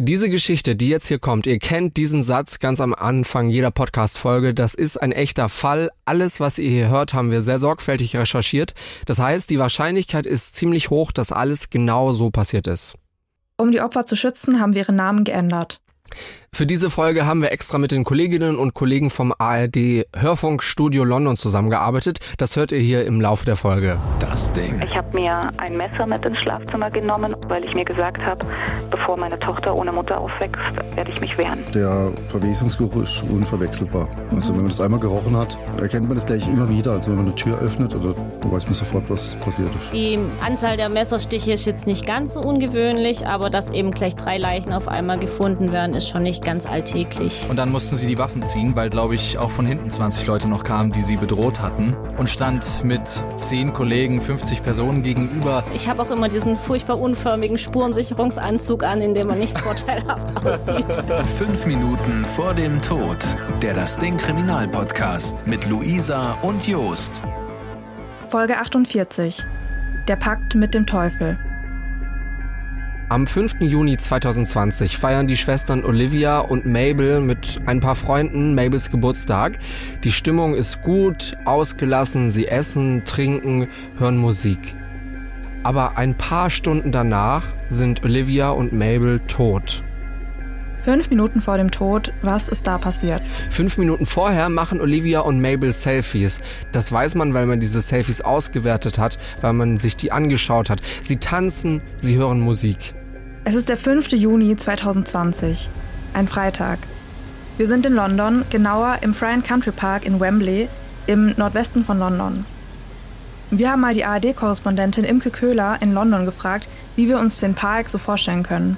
Diese Geschichte, die jetzt hier kommt, ihr kennt diesen Satz ganz am Anfang jeder Podcast-Folge. Das ist ein echter Fall. Alles, was ihr hier hört, haben wir sehr sorgfältig recherchiert. Das heißt, die Wahrscheinlichkeit ist ziemlich hoch, dass alles genau so passiert ist. Um die Opfer zu schützen, haben wir ihre Namen geändert. Für diese Folge haben wir extra mit den Kolleginnen und Kollegen vom ARD Hörfunkstudio London zusammengearbeitet. Das hört ihr hier im Laufe der Folge. Das Ding. Ich habe mir ein Messer mit ins Schlafzimmer genommen, weil ich mir gesagt habe, bevor meine Tochter ohne Mutter aufwächst, werde ich mich wehren. Der Verwesungsgeruch ist unverwechselbar. Also wenn man das einmal gerochen hat, erkennt man das gleich immer wieder. Also wenn man eine Tür öffnet, oder da weiß man sofort, was passiert ist. Die Anzahl der Messerstiche ist jetzt nicht ganz so ungewöhnlich, aber dass eben gleich drei Leichen auf einmal gefunden werden, ist schon nicht ganz alltäglich. Und dann mussten sie die Waffen ziehen, weil, glaube ich, auch von hinten 20 Leute noch kamen, die sie bedroht hatten. Und stand mit 10 Kollegen, 50 Personen gegenüber. Ich habe auch immer diesen furchtbar unförmigen Spurensicherungsanzug an, in dem man nicht vorteilhaft aussieht. Fünf Minuten vor dem Tod. Der Das Ding Kriminalpodcast mit Luisa und Jost. Folge 48. Der Pakt mit dem Teufel. Am 5. Juni 2020 feiern die Schwestern Olivia und Mabel mit ein paar Freunden Mabels Geburtstag. Die Stimmung ist gut, ausgelassen, sie essen, trinken, hören Musik. Aber ein paar Stunden danach sind Olivia und Mabel tot. Fünf Minuten vor dem Tod, was ist da passiert? Fünf Minuten vorher machen Olivia und Mabel Selfies. Das weiß man, weil man diese Selfies ausgewertet hat, weil man sich die angeschaut hat. Sie tanzen, sie hören Musik. Es ist der 5. Juni 2020, ein Freitag. Wir sind in London, genauer im Friar Country Park in Wembley, im Nordwesten von London. Wir haben mal die ARD-Korrespondentin Imke Köhler in London gefragt, wie wir uns den Park so vorstellen können.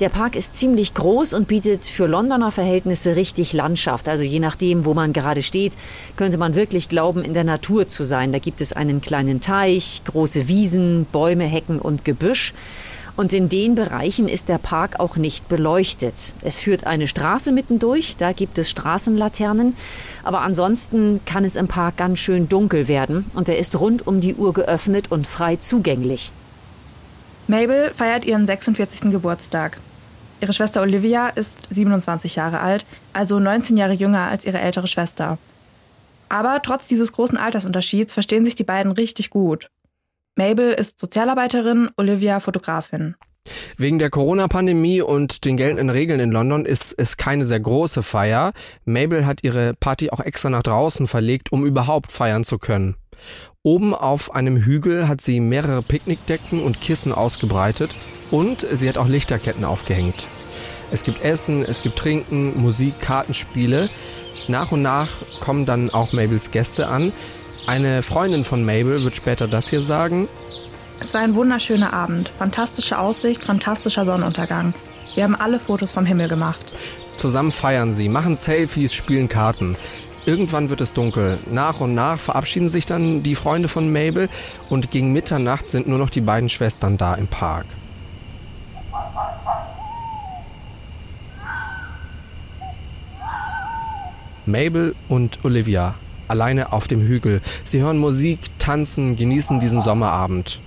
Der Park ist ziemlich groß und bietet für Londoner Verhältnisse richtig Landschaft. Also je nachdem, wo man gerade steht, könnte man wirklich glauben, in der Natur zu sein. Da gibt es einen kleinen Teich, große Wiesen, Bäume, Hecken und Gebüsch. Und in den Bereichen ist der Park auch nicht beleuchtet. Es führt eine Straße mittendurch, da gibt es Straßenlaternen. Aber ansonsten kann es im Park ganz schön dunkel werden und er ist rund um die Uhr geöffnet und frei zugänglich. Mabel feiert ihren 46. Geburtstag. Ihre Schwester Olivia ist 27 Jahre alt, also 19 Jahre jünger als ihre ältere Schwester. Aber trotz dieses großen Altersunterschieds verstehen sich die beiden richtig gut. Mabel ist Sozialarbeiterin, Olivia Fotografin. Wegen der Corona-Pandemie und den geltenden Regeln in London ist es keine sehr große Feier. Mabel hat ihre Party auch extra nach draußen verlegt, um überhaupt feiern zu können. Oben auf einem Hügel hat sie mehrere Picknickdecken und Kissen ausgebreitet und sie hat auch Lichterketten aufgehängt. Es gibt Essen, es gibt Trinken, Musik, Kartenspiele. Nach und nach kommen dann auch Mabels Gäste an. Eine Freundin von Mabel wird später das hier sagen. Es war ein wunderschöner Abend, fantastische Aussicht, fantastischer Sonnenuntergang. Wir haben alle Fotos vom Himmel gemacht. Zusammen feiern sie, machen Selfies, spielen Karten. Irgendwann wird es dunkel. Nach und nach verabschieden sich dann die Freunde von Mabel und gegen Mitternacht sind nur noch die beiden Schwestern da im Park. Mabel und Olivia alleine auf dem Hügel. Sie hören Musik, tanzen, genießen diesen Sommerabend.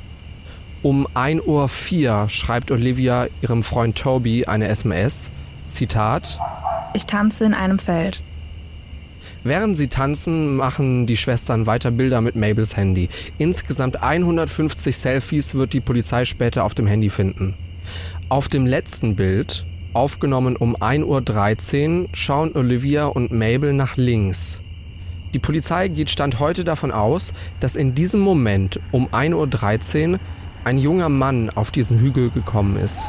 Um 1.04 Uhr schreibt Olivia ihrem Freund Toby eine SMS. Zitat: Ich tanze in einem Feld. Während sie tanzen, machen die Schwestern weiter Bilder mit Mabels Handy. Insgesamt 150 Selfies wird die Polizei später auf dem Handy finden. Auf dem letzten Bild, aufgenommen um 1.13 Uhr, schauen Olivia und Mabel nach links. Die Polizei geht Stand heute davon aus, dass in diesem Moment um 1.13 Uhr ein junger Mann auf diesen Hügel gekommen ist.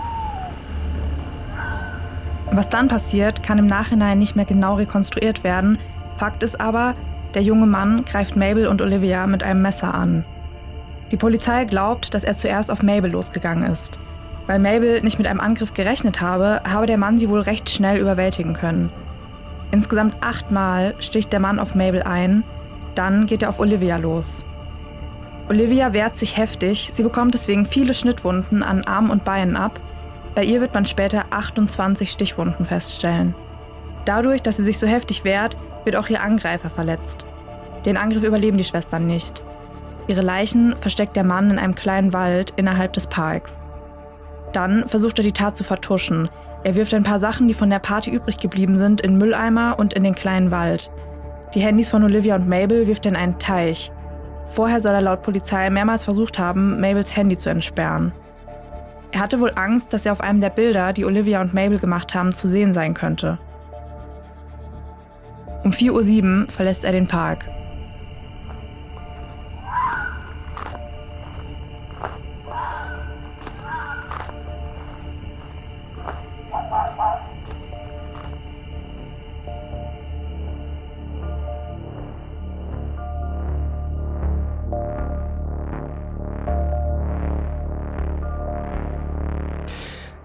Was dann passiert, kann im Nachhinein nicht mehr genau rekonstruiert werden. Fakt ist aber, der junge Mann greift Mabel und Olivia mit einem Messer an. Die Polizei glaubt, dass er zuerst auf Mabel losgegangen ist. Weil Mabel nicht mit einem Angriff gerechnet habe, habe der Mann sie wohl recht schnell überwältigen können. Insgesamt achtmal sticht der Mann auf Mabel ein, dann geht er auf Olivia los. Olivia wehrt sich heftig, sie bekommt deswegen viele Schnittwunden an Armen und Beinen ab. Bei ihr wird man später 28 Stichwunden feststellen. Dadurch, dass sie sich so heftig wehrt, wird auch ihr Angreifer verletzt. Den Angriff überleben die Schwestern nicht. Ihre Leichen versteckt der Mann in einem kleinen Wald innerhalb des Parks. Dann versucht er die Tat zu vertuschen. Er wirft ein paar Sachen, die von der Party übrig geblieben sind, in Mülleimer und in den kleinen Wald. Die Handys von Olivia und Mabel wirft er in einen Teich. Vorher soll er laut Polizei mehrmals versucht haben, Mabels Handy zu entsperren. Er hatte wohl Angst, dass er auf einem der Bilder, die Olivia und Mabel gemacht haben, zu sehen sein könnte. Um 4.07 Uhr verlässt er den Park.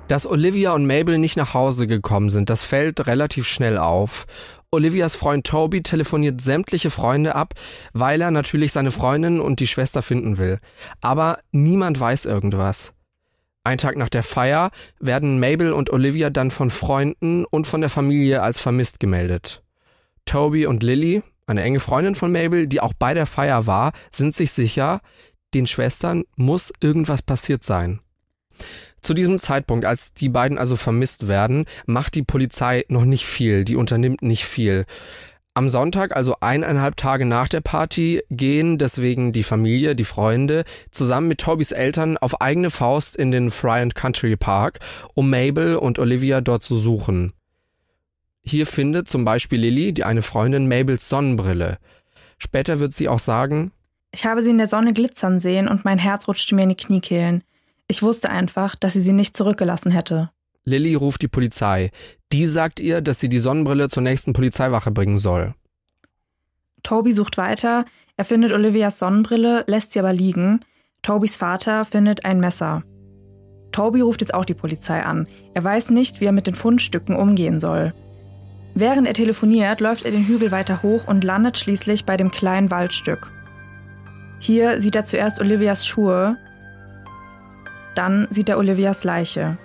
Dass Olivia und Mabel nicht nach Hause gekommen sind, das fällt relativ schnell auf. Olivias Freund Toby telefoniert sämtliche Freunde ab, weil er natürlich seine Freundin und die Schwester finden will. Aber niemand weiß irgendwas. Ein Tag nach der Feier werden Mabel und Olivia dann von Freunden und von der Familie als vermisst gemeldet. Toby und Lily, eine enge Freundin von Mabel, die auch bei der Feier war, sind sich sicher, den Schwestern muss irgendwas passiert sein. Zu diesem Zeitpunkt, als die beiden also vermisst werden, macht die Polizei noch nicht viel, die unternimmt nicht viel. Am Sonntag, also eineinhalb Tage nach der Party, gehen deswegen die Familie, die Freunde zusammen mit Tobys Eltern auf eigene Faust in den Friant Country Park, um Mabel und Olivia dort zu suchen. Hier findet zum Beispiel Lily, die eine Freundin, Mabels Sonnenbrille. Später wird sie auch sagen, ich habe sie in der Sonne glitzern sehen und mein Herz rutschte mir in die Kniekehlen. Ich wusste einfach, dass sie sie nicht zurückgelassen hätte. Lilly ruft die Polizei. Die sagt ihr, dass sie die Sonnenbrille zur nächsten Polizeiwache bringen soll. Toby sucht weiter. Er findet Olivias Sonnenbrille, lässt sie aber liegen. Tobys Vater findet ein Messer. Toby ruft jetzt auch die Polizei an. Er weiß nicht, wie er mit den Fundstücken umgehen soll. Während er telefoniert, läuft er den Hügel weiter hoch und landet schließlich bei dem kleinen Waldstück. Hier sieht er zuerst Olivias Schuhe, dann sieht er Olivias Leiche.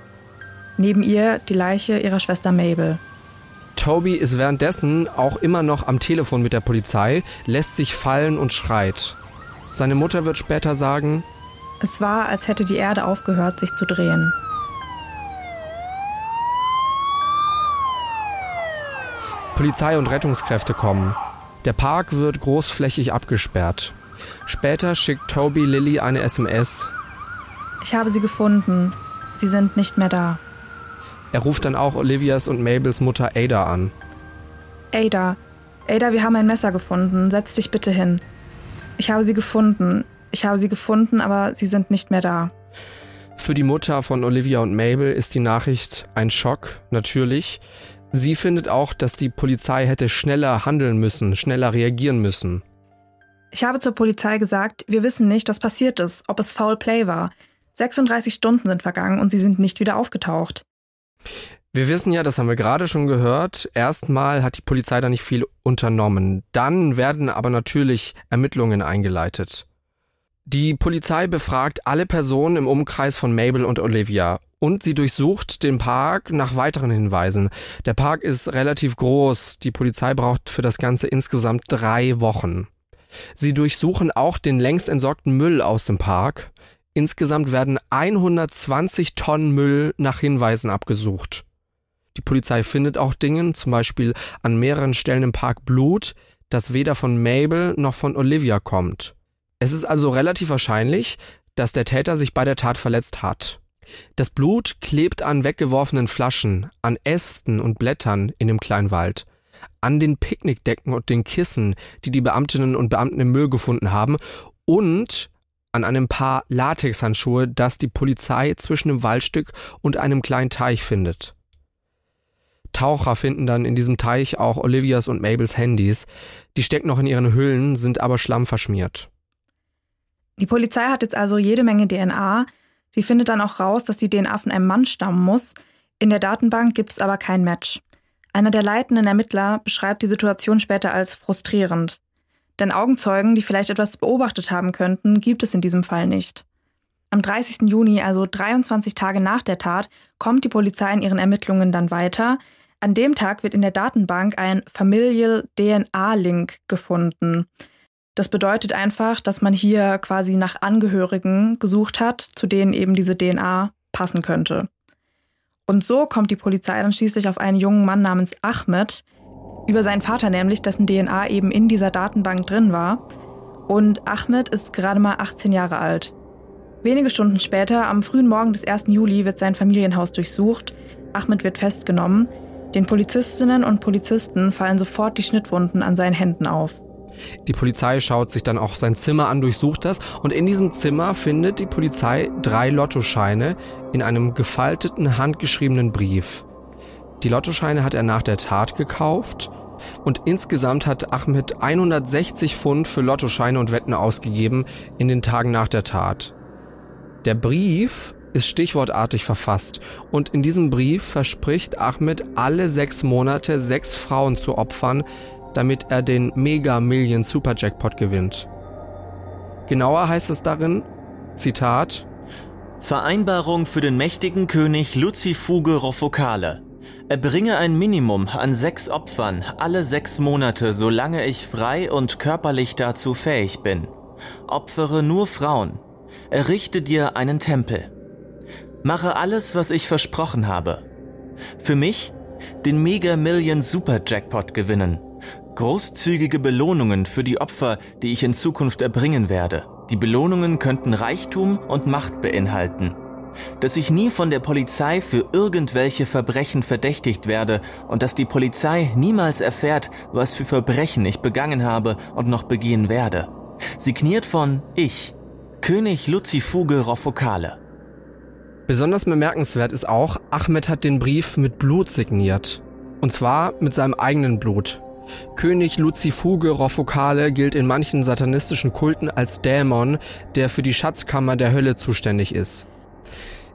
Neben ihr die Leiche ihrer Schwester Mabel. Toby ist währenddessen auch immer noch am Telefon mit der Polizei, lässt sich fallen und schreit. Seine Mutter wird später sagen, es war, als hätte die Erde aufgehört, sich zu drehen. Polizei und Rettungskräfte kommen. Der Park wird großflächig abgesperrt. Später schickt Toby Lilly eine SMS. Ich habe sie gefunden. Sie sind nicht mehr da. Er ruft dann auch Olivias und Mabels Mutter Ada an. Ada, Ada, wir haben ein Messer gefunden. Setz dich bitte hin. Ich habe sie gefunden. Ich habe sie gefunden, aber sie sind nicht mehr da. Für die Mutter von Olivia und Mabel ist die Nachricht ein Schock, natürlich. Sie findet auch, dass die Polizei hätte schneller handeln müssen, schneller reagieren müssen. Ich habe zur Polizei gesagt, wir wissen nicht, was passiert ist, ob es Foul Play war. 36 Stunden sind vergangen und sie sind nicht wieder aufgetaucht. Wir wissen ja, das haben wir gerade schon gehört, erstmal hat die Polizei da nicht viel unternommen. Dann werden aber natürlich Ermittlungen eingeleitet. Die Polizei befragt alle Personen im Umkreis von Mabel und Olivia und sie durchsucht den Park nach weiteren Hinweisen. Der Park ist relativ groß, die Polizei braucht für das Ganze insgesamt drei Wochen. Sie durchsuchen auch den längst entsorgten Müll aus dem Park. Insgesamt werden 120 Tonnen Müll nach Hinweisen abgesucht. Die Polizei findet auch Dinge, zum Beispiel an mehreren Stellen im Park Blut, das weder von Mabel noch von Olivia kommt. Es ist also relativ wahrscheinlich, dass der Täter sich bei der Tat verletzt hat. Das Blut klebt an weggeworfenen Flaschen, an Ästen und Blättern in dem kleinen Wald, an den Picknickdecken und den Kissen, die die Beamtinnen und Beamten im Müll gefunden haben, und an einem Paar Latexhandschuhe, das die Polizei zwischen dem Waldstück und einem kleinen Teich findet. Taucher finden dann in diesem Teich auch Olivias und Mabels Handys. Die stecken noch in ihren Hüllen, sind aber schlammverschmiert. Die Polizei hat jetzt also jede Menge DNA. Sie findet dann auch raus, dass die DNA von einem Mann stammen muss. In der Datenbank gibt es aber kein Match. Einer der leitenden Ermittler beschreibt die Situation später als frustrierend. Denn Augenzeugen, die vielleicht etwas beobachtet haben könnten, gibt es in diesem Fall nicht. Am 30. Juni, also 23 Tage nach der Tat, kommt die Polizei in ihren Ermittlungen dann weiter. An dem Tag wird in der Datenbank ein Familial DNA-Link gefunden. Das bedeutet einfach, dass man hier quasi nach Angehörigen gesucht hat, zu denen eben diese DNA passen könnte. Und so kommt die Polizei dann schließlich auf einen jungen Mann namens Ahmed, über seinen Vater nämlich, dessen DNA eben in dieser Datenbank drin war. Und Ahmed ist gerade mal 18 Jahre alt. Wenige Stunden später, am frühen Morgen des 1. Juli, wird sein Familienhaus durchsucht. Ahmed wird festgenommen. Den Polizistinnen und Polizisten fallen sofort die Schnittwunden an seinen Händen auf. Die Polizei schaut sich dann auch sein Zimmer an, durchsucht das und in diesem Zimmer findet die Polizei drei Lottoscheine in einem gefalteten, handgeschriebenen Brief. Die Lottoscheine hat er nach der Tat gekauft und insgesamt hat Ahmed 160 Pfund für Lottoscheine und Wetten ausgegeben in den Tagen nach der Tat. Der Brief ist stichwortartig verfasst und in diesem Brief verspricht Ahmed alle sechs Monate sechs Frauen zu opfern, damit er den Mega Million Super Jackpot gewinnt. Genauer heißt es darin, Zitat, Vereinbarung für den mächtigen König Lucifuge Rofokale. Erbringe ein Minimum an sechs Opfern alle sechs Monate, solange ich frei und körperlich dazu fähig bin. Opfere nur Frauen. Errichte dir einen Tempel. Mache alles, was ich versprochen habe. Für mich den Mega Million Super Jackpot gewinnen. Großzügige Belohnungen für die Opfer, die ich in Zukunft erbringen werde. Die Belohnungen könnten Reichtum und Macht beinhalten. Dass ich nie von der Polizei für irgendwelche Verbrechen verdächtigt werde und dass die Polizei niemals erfährt, was für Verbrechen ich begangen habe und noch begehen werde. Signiert von Ich, König Lucifuge Rofokale. Besonders bemerkenswert ist auch, Ahmed hat den Brief mit Blut signiert. Und zwar mit seinem eigenen Blut. König Lucifuge Rofokale gilt in manchen satanistischen Kulten als Dämon, der für die Schatzkammer der Hölle zuständig ist.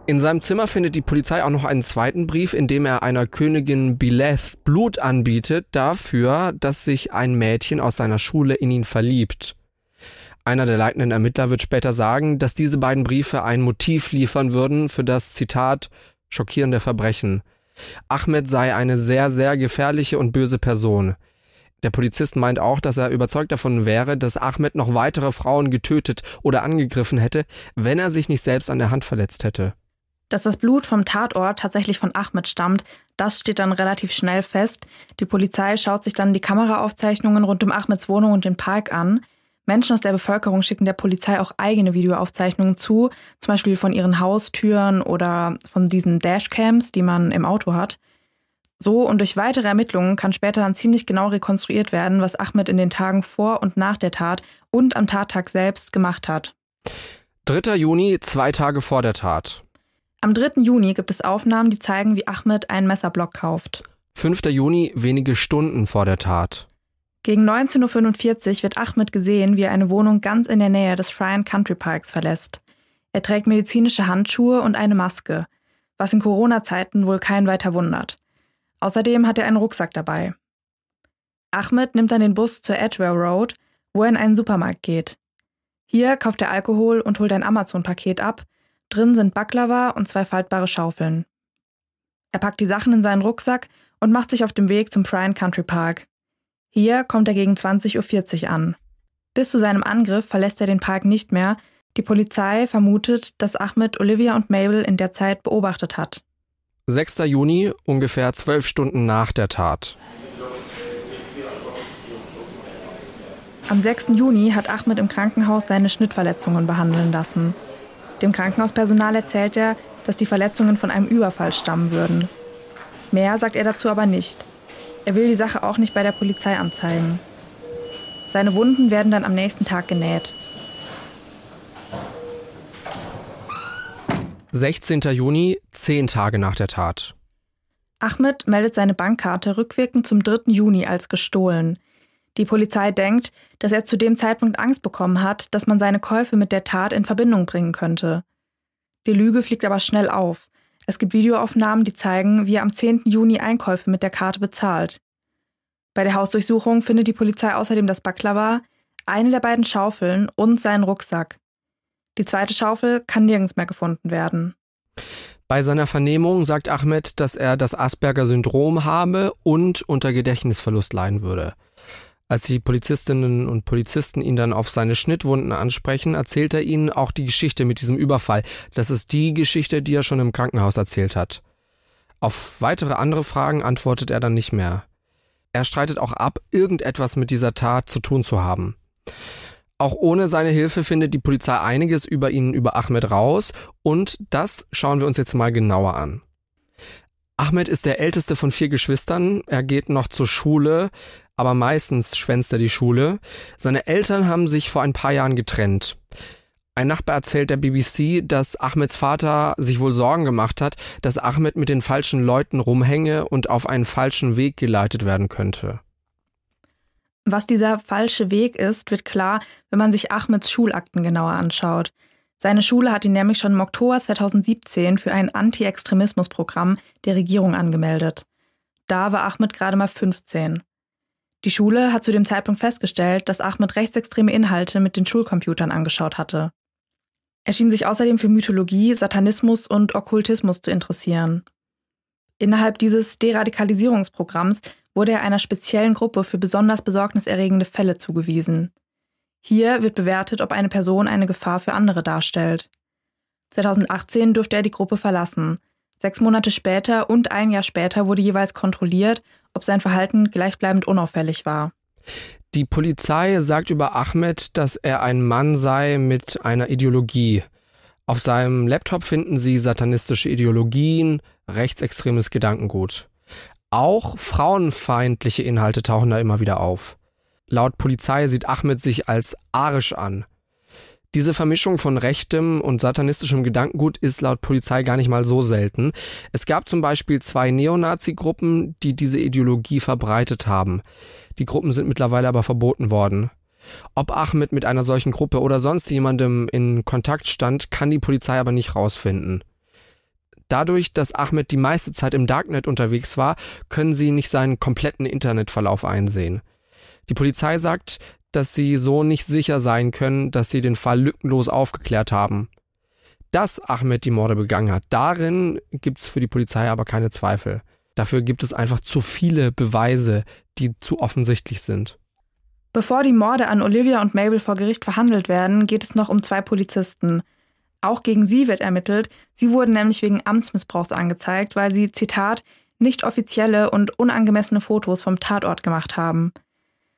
In seinem Zimmer findet die Polizei auch noch einen zweiten Brief, in dem er einer Königin Bileth Blut anbietet dafür, dass sich ein Mädchen aus seiner Schule in ihn verliebt. Einer der leitenden Ermittler wird später sagen, dass diese beiden Briefe ein Motiv liefern würden für das Zitat schockierende Verbrechen. Ahmed sei eine sehr, sehr gefährliche und böse Person. Der Polizist meint auch, dass er überzeugt davon wäre, dass Ahmed noch weitere Frauen getötet oder angegriffen hätte, wenn er sich nicht selbst an der Hand verletzt hätte. Dass das Blut vom Tatort tatsächlich von Ahmed stammt, das steht dann relativ schnell fest. Die Polizei schaut sich dann die Kameraaufzeichnungen rund um Ahmeds Wohnung und den Park an. Menschen aus der Bevölkerung schicken der Polizei auch eigene Videoaufzeichnungen zu, zum Beispiel von ihren Haustüren oder von diesen Dashcams, die man im Auto hat. So und durch weitere Ermittlungen kann später dann ziemlich genau rekonstruiert werden, was Ahmed in den Tagen vor und nach der Tat und am Tattag selbst gemacht hat. 3. Juni, zwei Tage vor der Tat. Am 3. Juni gibt es Aufnahmen, die zeigen, wie Ahmed einen Messerblock kauft. 5. Juni, wenige Stunden vor der Tat. Gegen 19.45 Uhr wird Ahmed gesehen, wie er eine Wohnung ganz in der Nähe des Fryan Country Parks verlässt. Er trägt medizinische Handschuhe und eine Maske, was in Corona-Zeiten wohl kein weiter wundert. Außerdem hat er einen Rucksack dabei. Ahmed nimmt dann den Bus zur Edgware Road, wo er in einen Supermarkt geht. Hier kauft er Alkohol und holt ein Amazon-Paket ab. Drin sind Baklava und zwei faltbare Schaufeln. Er packt die Sachen in seinen Rucksack und macht sich auf dem Weg zum Fryan Country Park. Hier kommt er gegen 20.40 Uhr an. Bis zu seinem Angriff verlässt er den Park nicht mehr. Die Polizei vermutet, dass Ahmed Olivia und Mabel in der Zeit beobachtet hat. 6. Juni, ungefähr zwölf Stunden nach der Tat. Am 6. Juni hat Ahmed im Krankenhaus seine Schnittverletzungen behandeln lassen. Dem Krankenhauspersonal erzählt er, dass die Verletzungen von einem Überfall stammen würden. Mehr sagt er dazu aber nicht. Er will die Sache auch nicht bei der Polizei anzeigen. Seine Wunden werden dann am nächsten Tag genäht. 16. Juni, zehn Tage nach der Tat. Ahmed meldet seine Bankkarte rückwirkend zum 3. Juni als gestohlen. Die Polizei denkt, dass er zu dem Zeitpunkt Angst bekommen hat, dass man seine Käufe mit der Tat in Verbindung bringen könnte. Die Lüge fliegt aber schnell auf. Es gibt Videoaufnahmen, die zeigen, wie er am 10. Juni Einkäufe mit der Karte bezahlt. Bei der Hausdurchsuchung findet die Polizei außerdem das Baklava, eine der beiden Schaufeln und seinen Rucksack. Die zweite Schaufel kann nirgends mehr gefunden werden. Bei seiner Vernehmung sagt Ahmed, dass er das Asperger-Syndrom habe und unter Gedächtnisverlust leiden würde. Als die Polizistinnen und Polizisten ihn dann auf seine Schnittwunden ansprechen, erzählt er ihnen auch die Geschichte mit diesem Überfall. Das ist die Geschichte, die er schon im Krankenhaus erzählt hat. Auf weitere andere Fragen antwortet er dann nicht mehr. Er streitet auch ab, irgendetwas mit dieser Tat zu tun zu haben. Auch ohne seine Hilfe findet die Polizei einiges über ihn, über Ahmed raus und das schauen wir uns jetzt mal genauer an. Ahmed ist der älteste von vier Geschwistern. Er geht noch zur Schule, aber meistens schwänzt er die Schule. Seine Eltern haben sich vor ein paar Jahren getrennt. Ein Nachbar erzählt der BBC, dass Ahmeds Vater sich wohl Sorgen gemacht hat, dass Ahmed mit den falschen Leuten rumhänge und auf einen falschen Weg geleitet werden könnte. Was dieser falsche Weg ist, wird klar, wenn man sich Ahmeds Schulakten genauer anschaut. Seine Schule hat ihn nämlich schon im Oktober 2017 für ein Anti-Extremismus-Programm der Regierung angemeldet. Da war Ahmed gerade mal 15. Die Schule hat zu dem Zeitpunkt festgestellt, dass Ahmed rechtsextreme Inhalte mit den Schulcomputern angeschaut hatte. Er schien sich außerdem für Mythologie, Satanismus und Okkultismus zu interessieren. Innerhalb dieses Deradikalisierungsprogramms wurde er einer speziellen Gruppe für besonders besorgniserregende Fälle zugewiesen. Hier wird bewertet, ob eine Person eine Gefahr für andere darstellt. 2018 durfte er die Gruppe verlassen. Sechs Monate später und ein Jahr später wurde jeweils kontrolliert, ob sein Verhalten gleichbleibend unauffällig war. Die Polizei sagt über Ahmed, dass er ein Mann sei mit einer Ideologie. Auf seinem Laptop finden sie satanistische Ideologien, rechtsextremes Gedankengut. Auch frauenfeindliche Inhalte tauchen da immer wieder auf. Laut Polizei sieht Ahmed sich als arisch an. Diese Vermischung von rechtem und satanistischem Gedankengut ist laut Polizei gar nicht mal so selten. Es gab zum Beispiel zwei Neonazi-Gruppen, die diese Ideologie verbreitet haben. Die Gruppen sind mittlerweile aber verboten worden. Ob Ahmed mit einer solchen Gruppe oder sonst jemandem in Kontakt stand, kann die Polizei aber nicht rausfinden. Dadurch, dass Ahmed die meiste Zeit im Darknet unterwegs war, können sie nicht seinen kompletten Internetverlauf einsehen. Die Polizei sagt, dass sie so nicht sicher sein können, dass sie den Fall lückenlos aufgeklärt haben. Dass Ahmed die Morde begangen hat, darin gibt es für die Polizei aber keine Zweifel. Dafür gibt es einfach zu viele Beweise, die zu offensichtlich sind. Bevor die Morde an Olivia und Mabel vor Gericht verhandelt werden, geht es noch um zwei Polizisten. Auch gegen sie wird ermittelt. Sie wurden nämlich wegen Amtsmissbrauchs angezeigt, weil sie, Zitat, nicht offizielle und unangemessene Fotos vom Tatort gemacht haben.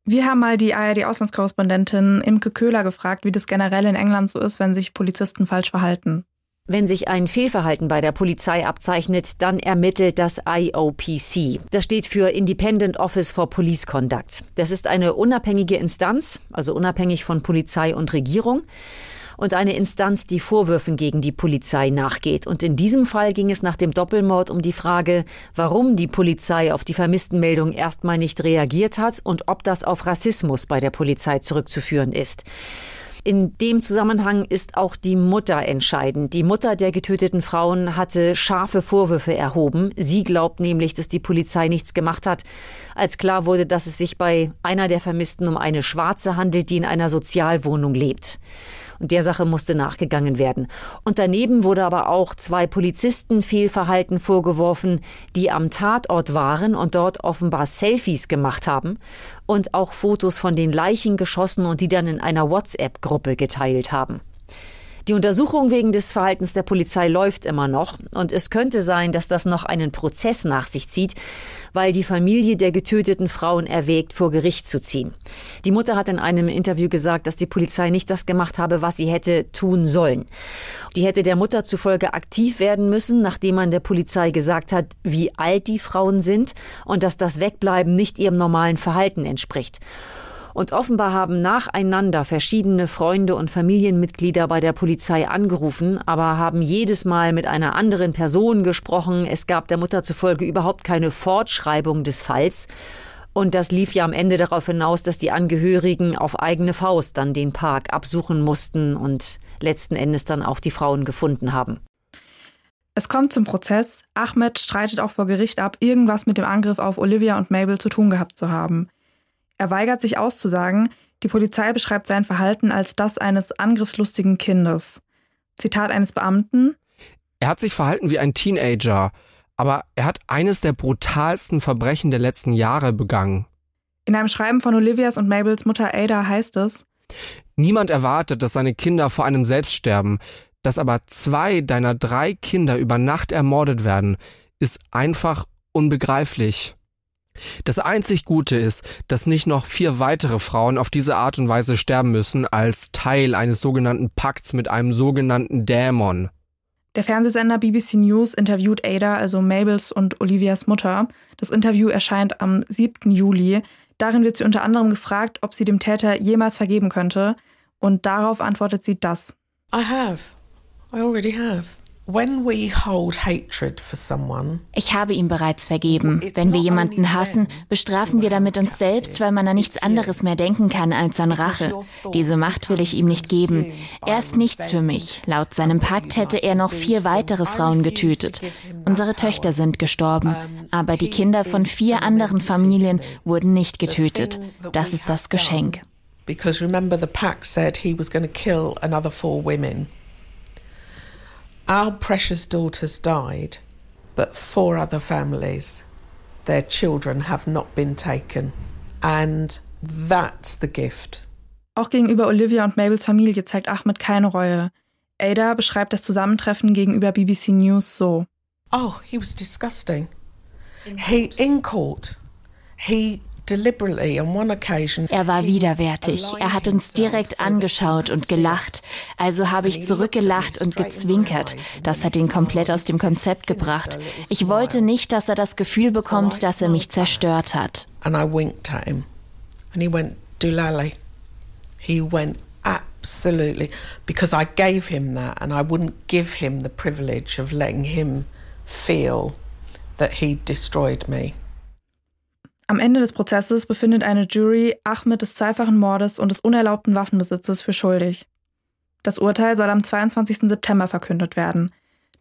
Wir haben mal die ARD-Auslandskorrespondentin Imke Köhler gefragt, wie das generell in England so ist, wenn sich Polizisten falsch verhalten. Wenn sich ein Fehlverhalten bei der Polizei abzeichnet, dann ermittelt das IOPC. Das steht für Independent Office for Police Conduct. Das ist eine unabhängige Instanz, also unabhängig von Polizei und Regierung und eine Instanz, die Vorwürfen gegen die Polizei nachgeht. Und in diesem Fall ging es nach dem Doppelmord um die Frage, warum die Polizei auf die Vermisstenmeldung erstmal nicht reagiert hat und ob das auf Rassismus bei der Polizei zurückzuführen ist. In dem Zusammenhang ist auch die Mutter entscheidend. Die Mutter der getöteten Frauen hatte scharfe Vorwürfe erhoben. Sie glaubt nämlich, dass die Polizei nichts gemacht hat, als klar wurde, dass es sich bei einer der Vermissten um eine Schwarze handelt, die in einer Sozialwohnung lebt. Und der Sache musste nachgegangen werden. Und daneben wurde aber auch zwei Polizisten Fehlverhalten vorgeworfen, die am Tatort waren und dort offenbar Selfies gemacht haben und auch Fotos von den Leichen geschossen und die dann in einer WhatsApp-Gruppe geteilt haben. Die Untersuchung wegen des Verhaltens der Polizei läuft immer noch und es könnte sein, dass das noch einen Prozess nach sich zieht, weil die Familie der getöteten Frauen erwägt, vor Gericht zu ziehen. Die Mutter hat in einem Interview gesagt, dass die Polizei nicht das gemacht habe, was sie hätte tun sollen. Die hätte der Mutter zufolge aktiv werden müssen, nachdem man der Polizei gesagt hat, wie alt die Frauen sind und dass das Wegbleiben nicht ihrem normalen Verhalten entspricht. Und offenbar haben nacheinander verschiedene Freunde und Familienmitglieder bei der Polizei angerufen, aber haben jedes Mal mit einer anderen Person gesprochen. Es gab der Mutter zufolge überhaupt keine Fortschreibung des Falls. Und das lief ja am Ende darauf hinaus, dass die Angehörigen auf eigene Faust dann den Park absuchen mussten und letzten Endes dann auch die Frauen gefunden haben. Es kommt zum Prozess. Ahmed streitet auch vor Gericht ab, irgendwas mit dem Angriff auf Olivia und Mabel zu tun gehabt zu haben. Er weigert sich auszusagen, die Polizei beschreibt sein Verhalten als das eines angriffslustigen Kindes. Zitat eines Beamten. Er hat sich verhalten wie ein Teenager, aber er hat eines der brutalsten Verbrechen der letzten Jahre begangen. In einem Schreiben von Olivias und Mabels Mutter Ada heißt es, Niemand erwartet, dass seine Kinder vor einem selbst sterben. Dass aber zwei deiner drei Kinder über Nacht ermordet werden, ist einfach unbegreiflich. Das einzig Gute ist, dass nicht noch vier weitere Frauen auf diese Art und Weise sterben müssen als Teil eines sogenannten Pakts mit einem sogenannten Dämon. Der Fernsehsender BBC News interviewt Ada, also Mabels und Olivias Mutter. Das Interview erscheint am 7. Juli. Darin wird sie unter anderem gefragt, ob sie dem Täter jemals vergeben könnte. Und darauf antwortet sie das. I have. I already have. Ich habe ihm bereits vergeben. Wenn wir jemanden hassen, bestrafen wir damit uns selbst, weil man an nichts anderes mehr denken kann als an Rache. Diese Macht will ich ihm nicht geben. Er ist nichts für mich. Laut seinem Pakt hätte er noch vier weitere Frauen getötet. Unsere Töchter sind gestorben, aber die Kinder von vier anderen Familien wurden nicht getötet. Das ist das Geschenk. Because remember the pact said he was going to kill another four women. Our precious daughters died, but four other families, their children have not been taken. And that's the gift. Auch gegenüber Olivia und Mabels Familie zeigt Ahmed keine Reue. Ada beschreibt das Zusammentreffen gegenüber BBC News so. Oh, he was disgusting. He in court. He er war widerwärtig. Er hat uns direkt angeschaut und gelacht. Also habe ich zurückgelacht und gezwinkert. Das hat ihn komplett aus dem Konzept gebracht. Ich wollte nicht, dass er das Gefühl bekommt, dass er mich zerstört hat. And I winked at him. And he went, Dulali. He went absolutely because I gave him that and I wouldn't give him the privilege of letting him feel that he destroyed me. Am Ende des Prozesses befindet eine Jury Ahmed des zweifachen Mordes und des unerlaubten Waffenbesitzes für schuldig. Das Urteil soll am 22. September verkündet werden.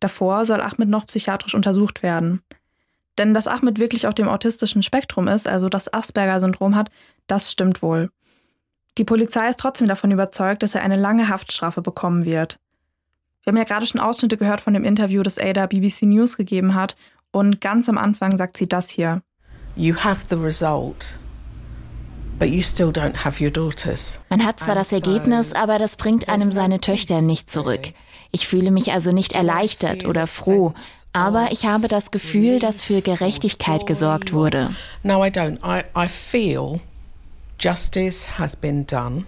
Davor soll Ahmed noch psychiatrisch untersucht werden. Denn dass Ahmed wirklich auf dem autistischen Spektrum ist, also das Asperger-Syndrom hat, das stimmt wohl. Die Polizei ist trotzdem davon überzeugt, dass er eine lange Haftstrafe bekommen wird. Wir haben ja gerade schon Ausschnitte gehört von dem Interview, das Ada BBC News gegeben hat, und ganz am Anfang sagt sie das hier you have the result. But you still don't have your daughters. Man hat zwar das Ergebnis, aber das bringt einem seine Töchter nicht zurück. Ich fühle mich also nicht erleichtert oder froh, aber ich habe das Gefühl, dass für Gerechtigkeit gesorgt wurde. No, I don't. I, I feel justice has been done.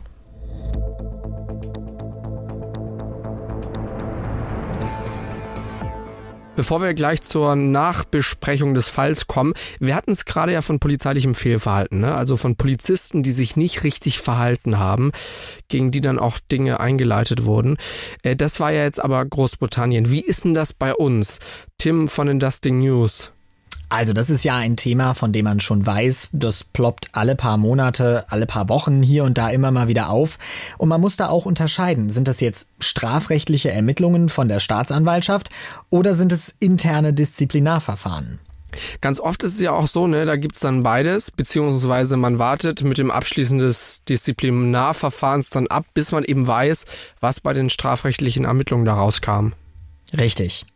Bevor wir gleich zur Nachbesprechung des Falls kommen, wir hatten es gerade ja von polizeilichem Fehlverhalten, ne? also von Polizisten, die sich nicht richtig verhalten haben, gegen die dann auch Dinge eingeleitet wurden. Äh, das war ja jetzt aber Großbritannien. Wie ist denn das bei uns? Tim von den Dusting News. Also das ist ja ein Thema, von dem man schon weiß, das ploppt alle paar Monate, alle paar Wochen hier und da immer mal wieder auf. Und man muss da auch unterscheiden, sind das jetzt strafrechtliche Ermittlungen von der Staatsanwaltschaft oder sind es interne Disziplinarverfahren? Ganz oft ist es ja auch so, ne, da gibt's dann beides, beziehungsweise man wartet mit dem Abschließen des Disziplinarverfahrens dann ab, bis man eben weiß, was bei den strafrechtlichen Ermittlungen daraus kam. Richtig.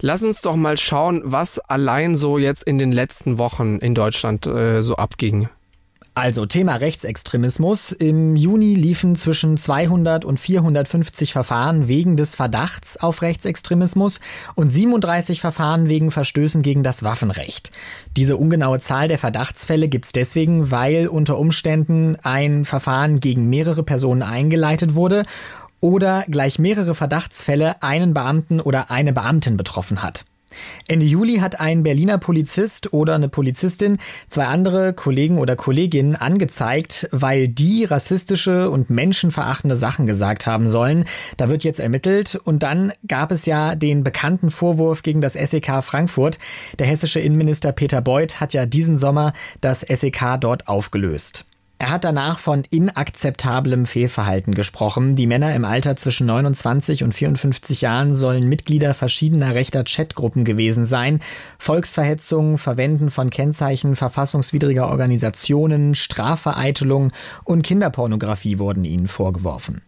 Lass uns doch mal schauen, was allein so jetzt in den letzten Wochen in Deutschland äh, so abging. Also Thema Rechtsextremismus. Im Juni liefen zwischen 200 und 450 Verfahren wegen des Verdachts auf Rechtsextremismus und 37 Verfahren wegen Verstößen gegen das Waffenrecht. Diese ungenaue Zahl der Verdachtsfälle gibt's deswegen, weil unter Umständen ein Verfahren gegen mehrere Personen eingeleitet wurde oder gleich mehrere Verdachtsfälle einen Beamten oder eine Beamtin betroffen hat. Ende Juli hat ein Berliner Polizist oder eine Polizistin zwei andere Kollegen oder Kolleginnen angezeigt, weil die rassistische und menschenverachtende Sachen gesagt haben sollen. Da wird jetzt ermittelt und dann gab es ja den bekannten Vorwurf gegen das SEK Frankfurt. Der hessische Innenminister Peter Beuth hat ja diesen Sommer das SEK dort aufgelöst. Er hat danach von inakzeptablem Fehlverhalten gesprochen. Die Männer im Alter zwischen 29 und 54 Jahren sollen Mitglieder verschiedener rechter Chatgruppen gewesen sein. Volksverhetzung, Verwenden von Kennzeichen verfassungswidriger Organisationen, Strafvereitelung und Kinderpornografie wurden ihnen vorgeworfen.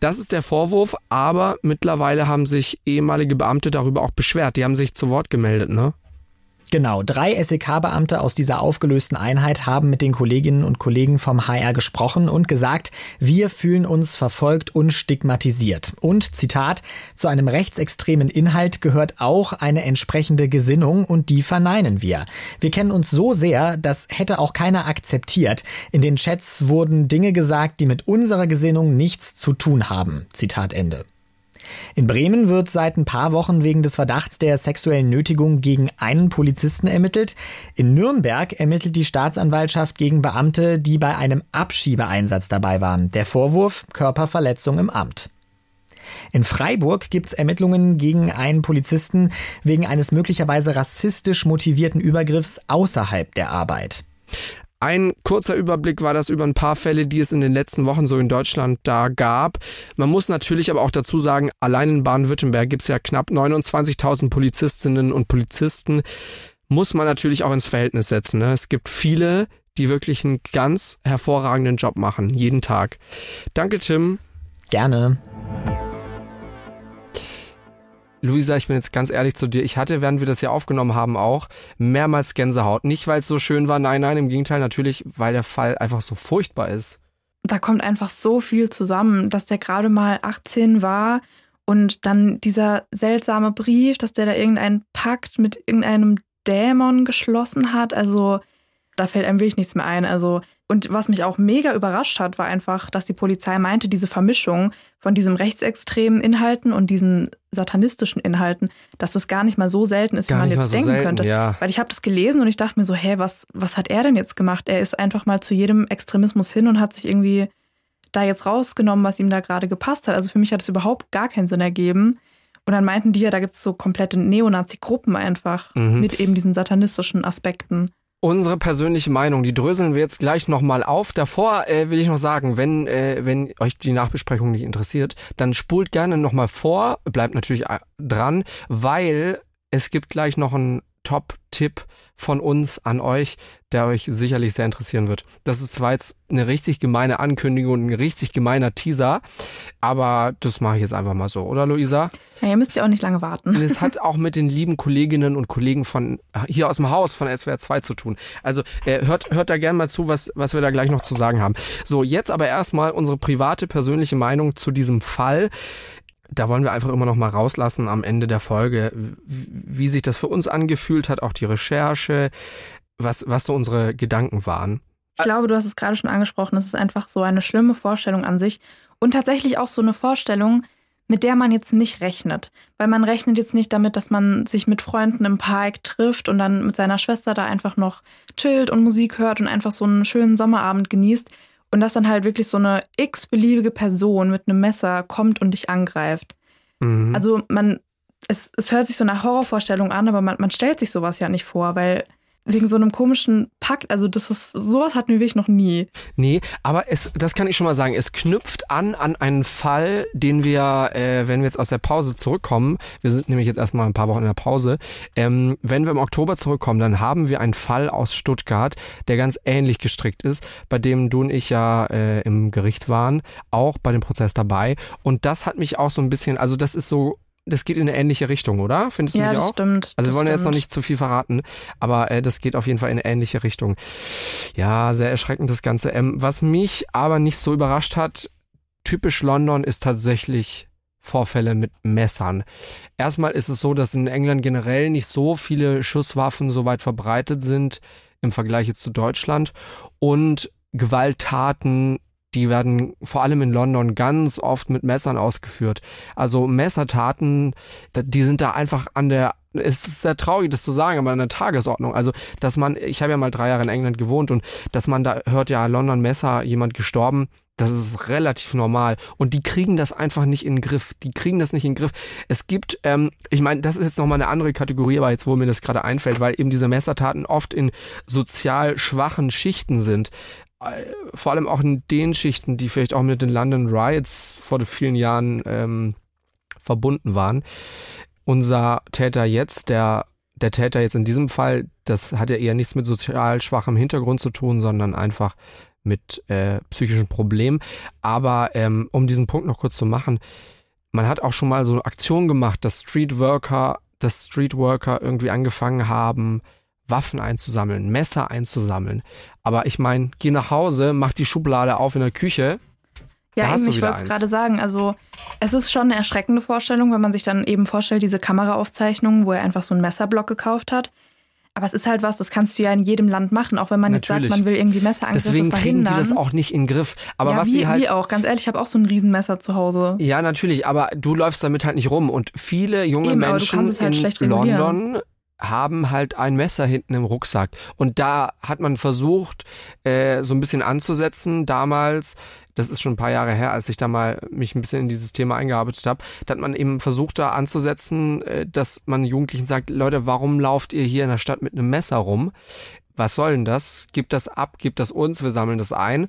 Das ist der Vorwurf, aber mittlerweile haben sich ehemalige Beamte darüber auch beschwert. Die haben sich zu Wort gemeldet, ne? Genau, drei SEK-Beamte aus dieser aufgelösten Einheit haben mit den Kolleginnen und Kollegen vom HR gesprochen und gesagt, wir fühlen uns verfolgt und stigmatisiert. Und, Zitat, zu einem rechtsextremen Inhalt gehört auch eine entsprechende Gesinnung und die verneinen wir. Wir kennen uns so sehr, das hätte auch keiner akzeptiert. In den Chats wurden Dinge gesagt, die mit unserer Gesinnung nichts zu tun haben. Zitat Ende. In Bremen wird seit ein paar Wochen wegen des Verdachts der sexuellen Nötigung gegen einen Polizisten ermittelt. In Nürnberg ermittelt die Staatsanwaltschaft gegen Beamte, die bei einem Abschiebeeinsatz dabei waren. Der Vorwurf Körperverletzung im Amt. In Freiburg gibt es Ermittlungen gegen einen Polizisten wegen eines möglicherweise rassistisch motivierten Übergriffs außerhalb der Arbeit. Ein kurzer Überblick war das über ein paar Fälle, die es in den letzten Wochen so in Deutschland da gab. Man muss natürlich aber auch dazu sagen, allein in Baden-Württemberg gibt es ja knapp 29.000 Polizistinnen und Polizisten. Muss man natürlich auch ins Verhältnis setzen. Ne? Es gibt viele, die wirklich einen ganz hervorragenden Job machen, jeden Tag. Danke, Tim. Gerne. Luisa, ich bin jetzt ganz ehrlich zu dir. Ich hatte, während wir das hier aufgenommen haben, auch mehrmals Gänsehaut. Nicht, weil es so schön war, nein, nein, im Gegenteil, natürlich, weil der Fall einfach so furchtbar ist. Da kommt einfach so viel zusammen, dass der gerade mal 18 war und dann dieser seltsame Brief, dass der da irgendeinen Pakt mit irgendeinem Dämon geschlossen hat. Also da fällt einem wirklich nichts mehr ein. Also und was mich auch mega überrascht hat, war einfach, dass die Polizei meinte, diese Vermischung von diesem rechtsextremen Inhalten und diesen satanistischen Inhalten, dass das gar nicht mal so selten ist, gar wie man jetzt so denken selten, könnte. Ja. Weil ich habe das gelesen und ich dachte mir so, hä, was, was hat er denn jetzt gemacht? Er ist einfach mal zu jedem Extremismus hin und hat sich irgendwie da jetzt rausgenommen, was ihm da gerade gepasst hat. Also für mich hat es überhaupt gar keinen Sinn ergeben. Und dann meinten die ja, da gibt es so komplette Neonazi-Gruppen einfach Mhm. mit eben diesen satanistischen Aspekten. Unsere persönliche Meinung, die dröseln wir jetzt gleich nochmal auf. Davor äh, will ich noch sagen, wenn, äh, wenn euch die Nachbesprechung nicht interessiert, dann spult gerne nochmal vor, bleibt natürlich äh, dran, weil es gibt gleich noch einen Top-Tipp von uns an euch, der euch sicherlich sehr interessieren wird. Das ist zwar jetzt eine richtig gemeine Ankündigung und ein richtig gemeiner Teaser, aber das mache ich jetzt einfach mal so, oder Luisa? Ja, ihr müsst ja auch nicht lange warten. Es hat auch mit den lieben Kolleginnen und Kollegen von hier aus dem Haus von SWR 2 zu tun. Also äh, hört, hört da gerne mal zu, was, was wir da gleich noch zu sagen haben. So, jetzt aber erstmal unsere private, persönliche Meinung zu diesem Fall. Da wollen wir einfach immer noch mal rauslassen am Ende der Folge, wie sich das für uns angefühlt hat, auch die Recherche, was, was so unsere Gedanken waren. Ich glaube, du hast es gerade schon angesprochen, es ist einfach so eine schlimme Vorstellung an sich und tatsächlich auch so eine Vorstellung, mit der man jetzt nicht rechnet. Weil man rechnet jetzt nicht damit, dass man sich mit Freunden im Park trifft und dann mit seiner Schwester da einfach noch chillt und Musik hört und einfach so einen schönen Sommerabend genießt und dass dann halt wirklich so eine x-beliebige Person mit einem Messer kommt und dich angreift. Mhm. Also man, es, es hört sich so nach Horrorvorstellung an, aber man, man stellt sich sowas ja nicht vor, weil wegen so einem komischen Pakt, also das ist, sowas hatten wir wirklich noch nie. Nee, aber es, das kann ich schon mal sagen, es knüpft an an einen Fall, den wir, äh, wenn wir jetzt aus der Pause zurückkommen, wir sind nämlich jetzt erstmal ein paar Wochen in der Pause, ähm, wenn wir im Oktober zurückkommen, dann haben wir einen Fall aus Stuttgart, der ganz ähnlich gestrickt ist, bei dem du und ich ja äh, im Gericht waren, auch bei dem Prozess dabei. Und das hat mich auch so ein bisschen, also das ist so das geht in eine ähnliche Richtung, oder? Findest du ja, nicht das auch? stimmt. Also wir wollen jetzt noch stimmt. nicht zu viel verraten, aber äh, das geht auf jeden Fall in eine ähnliche Richtung. Ja, sehr erschreckend das Ganze. Ähm, was mich aber nicht so überrascht hat, typisch London ist tatsächlich Vorfälle mit Messern. Erstmal ist es so, dass in England generell nicht so viele Schusswaffen so weit verbreitet sind im Vergleich jetzt zu Deutschland und Gewalttaten die werden vor allem in London ganz oft mit Messern ausgeführt. Also Messertaten, die sind da einfach an der es ist sehr traurig, das zu sagen, aber an der Tagesordnung. Also, dass man, ich habe ja mal drei Jahre in England gewohnt und dass man da hört, ja, London Messer, jemand gestorben, das ist relativ normal. Und die kriegen das einfach nicht in den Griff. Die kriegen das nicht in den Griff. Es gibt, ähm, ich meine, das ist jetzt nochmal eine andere Kategorie, aber jetzt, wo mir das gerade einfällt, weil eben diese Messertaten oft in sozial schwachen Schichten sind vor allem auch in den Schichten, die vielleicht auch mit den London Riots vor vielen Jahren ähm, verbunden waren. Unser Täter jetzt, der, der Täter jetzt in diesem Fall, das hat ja eher nichts mit sozial schwachem Hintergrund zu tun, sondern einfach mit äh, psychischen Problemen. Aber ähm, um diesen Punkt noch kurz zu machen, man hat auch schon mal so eine Aktion gemacht, dass Streetworker dass Streetworker irgendwie angefangen haben, Waffen einzusammeln, Messer einzusammeln. Aber ich meine, geh nach Hause, mach die Schublade auf in der Küche. Ja, eben, ich wollte es gerade sagen. Also, es ist schon eine erschreckende Vorstellung, wenn man sich dann eben vorstellt, diese Kameraaufzeichnungen, wo er einfach so einen Messerblock gekauft hat. Aber es ist halt was, das kannst du ja in jedem Land machen, auch wenn man Natürlich. jetzt sagt, man will irgendwie Messerangriffe Deswegen verhindern. kriegen die das auch nicht in den Griff. Aber ja, was wie, sie halt wie auch, ganz ehrlich, ich habe auch so ein Riesenmesser zu Hause. Ja, natürlich, aber du läufst damit halt nicht rum. Und viele junge Eben, Menschen halt in London haben halt ein Messer hinten im Rucksack. Und da hat man versucht, äh, so ein bisschen anzusetzen damals. Das ist schon ein paar Jahre her, als ich da mal mich ein bisschen in dieses Thema eingearbeitet habe. Da hat man eben versucht, da anzusetzen, äh, dass man Jugendlichen sagt, Leute, warum lauft ihr hier in der Stadt mit einem Messer rum? Was soll denn das? Gebt das ab, gebt das uns, wir sammeln das ein.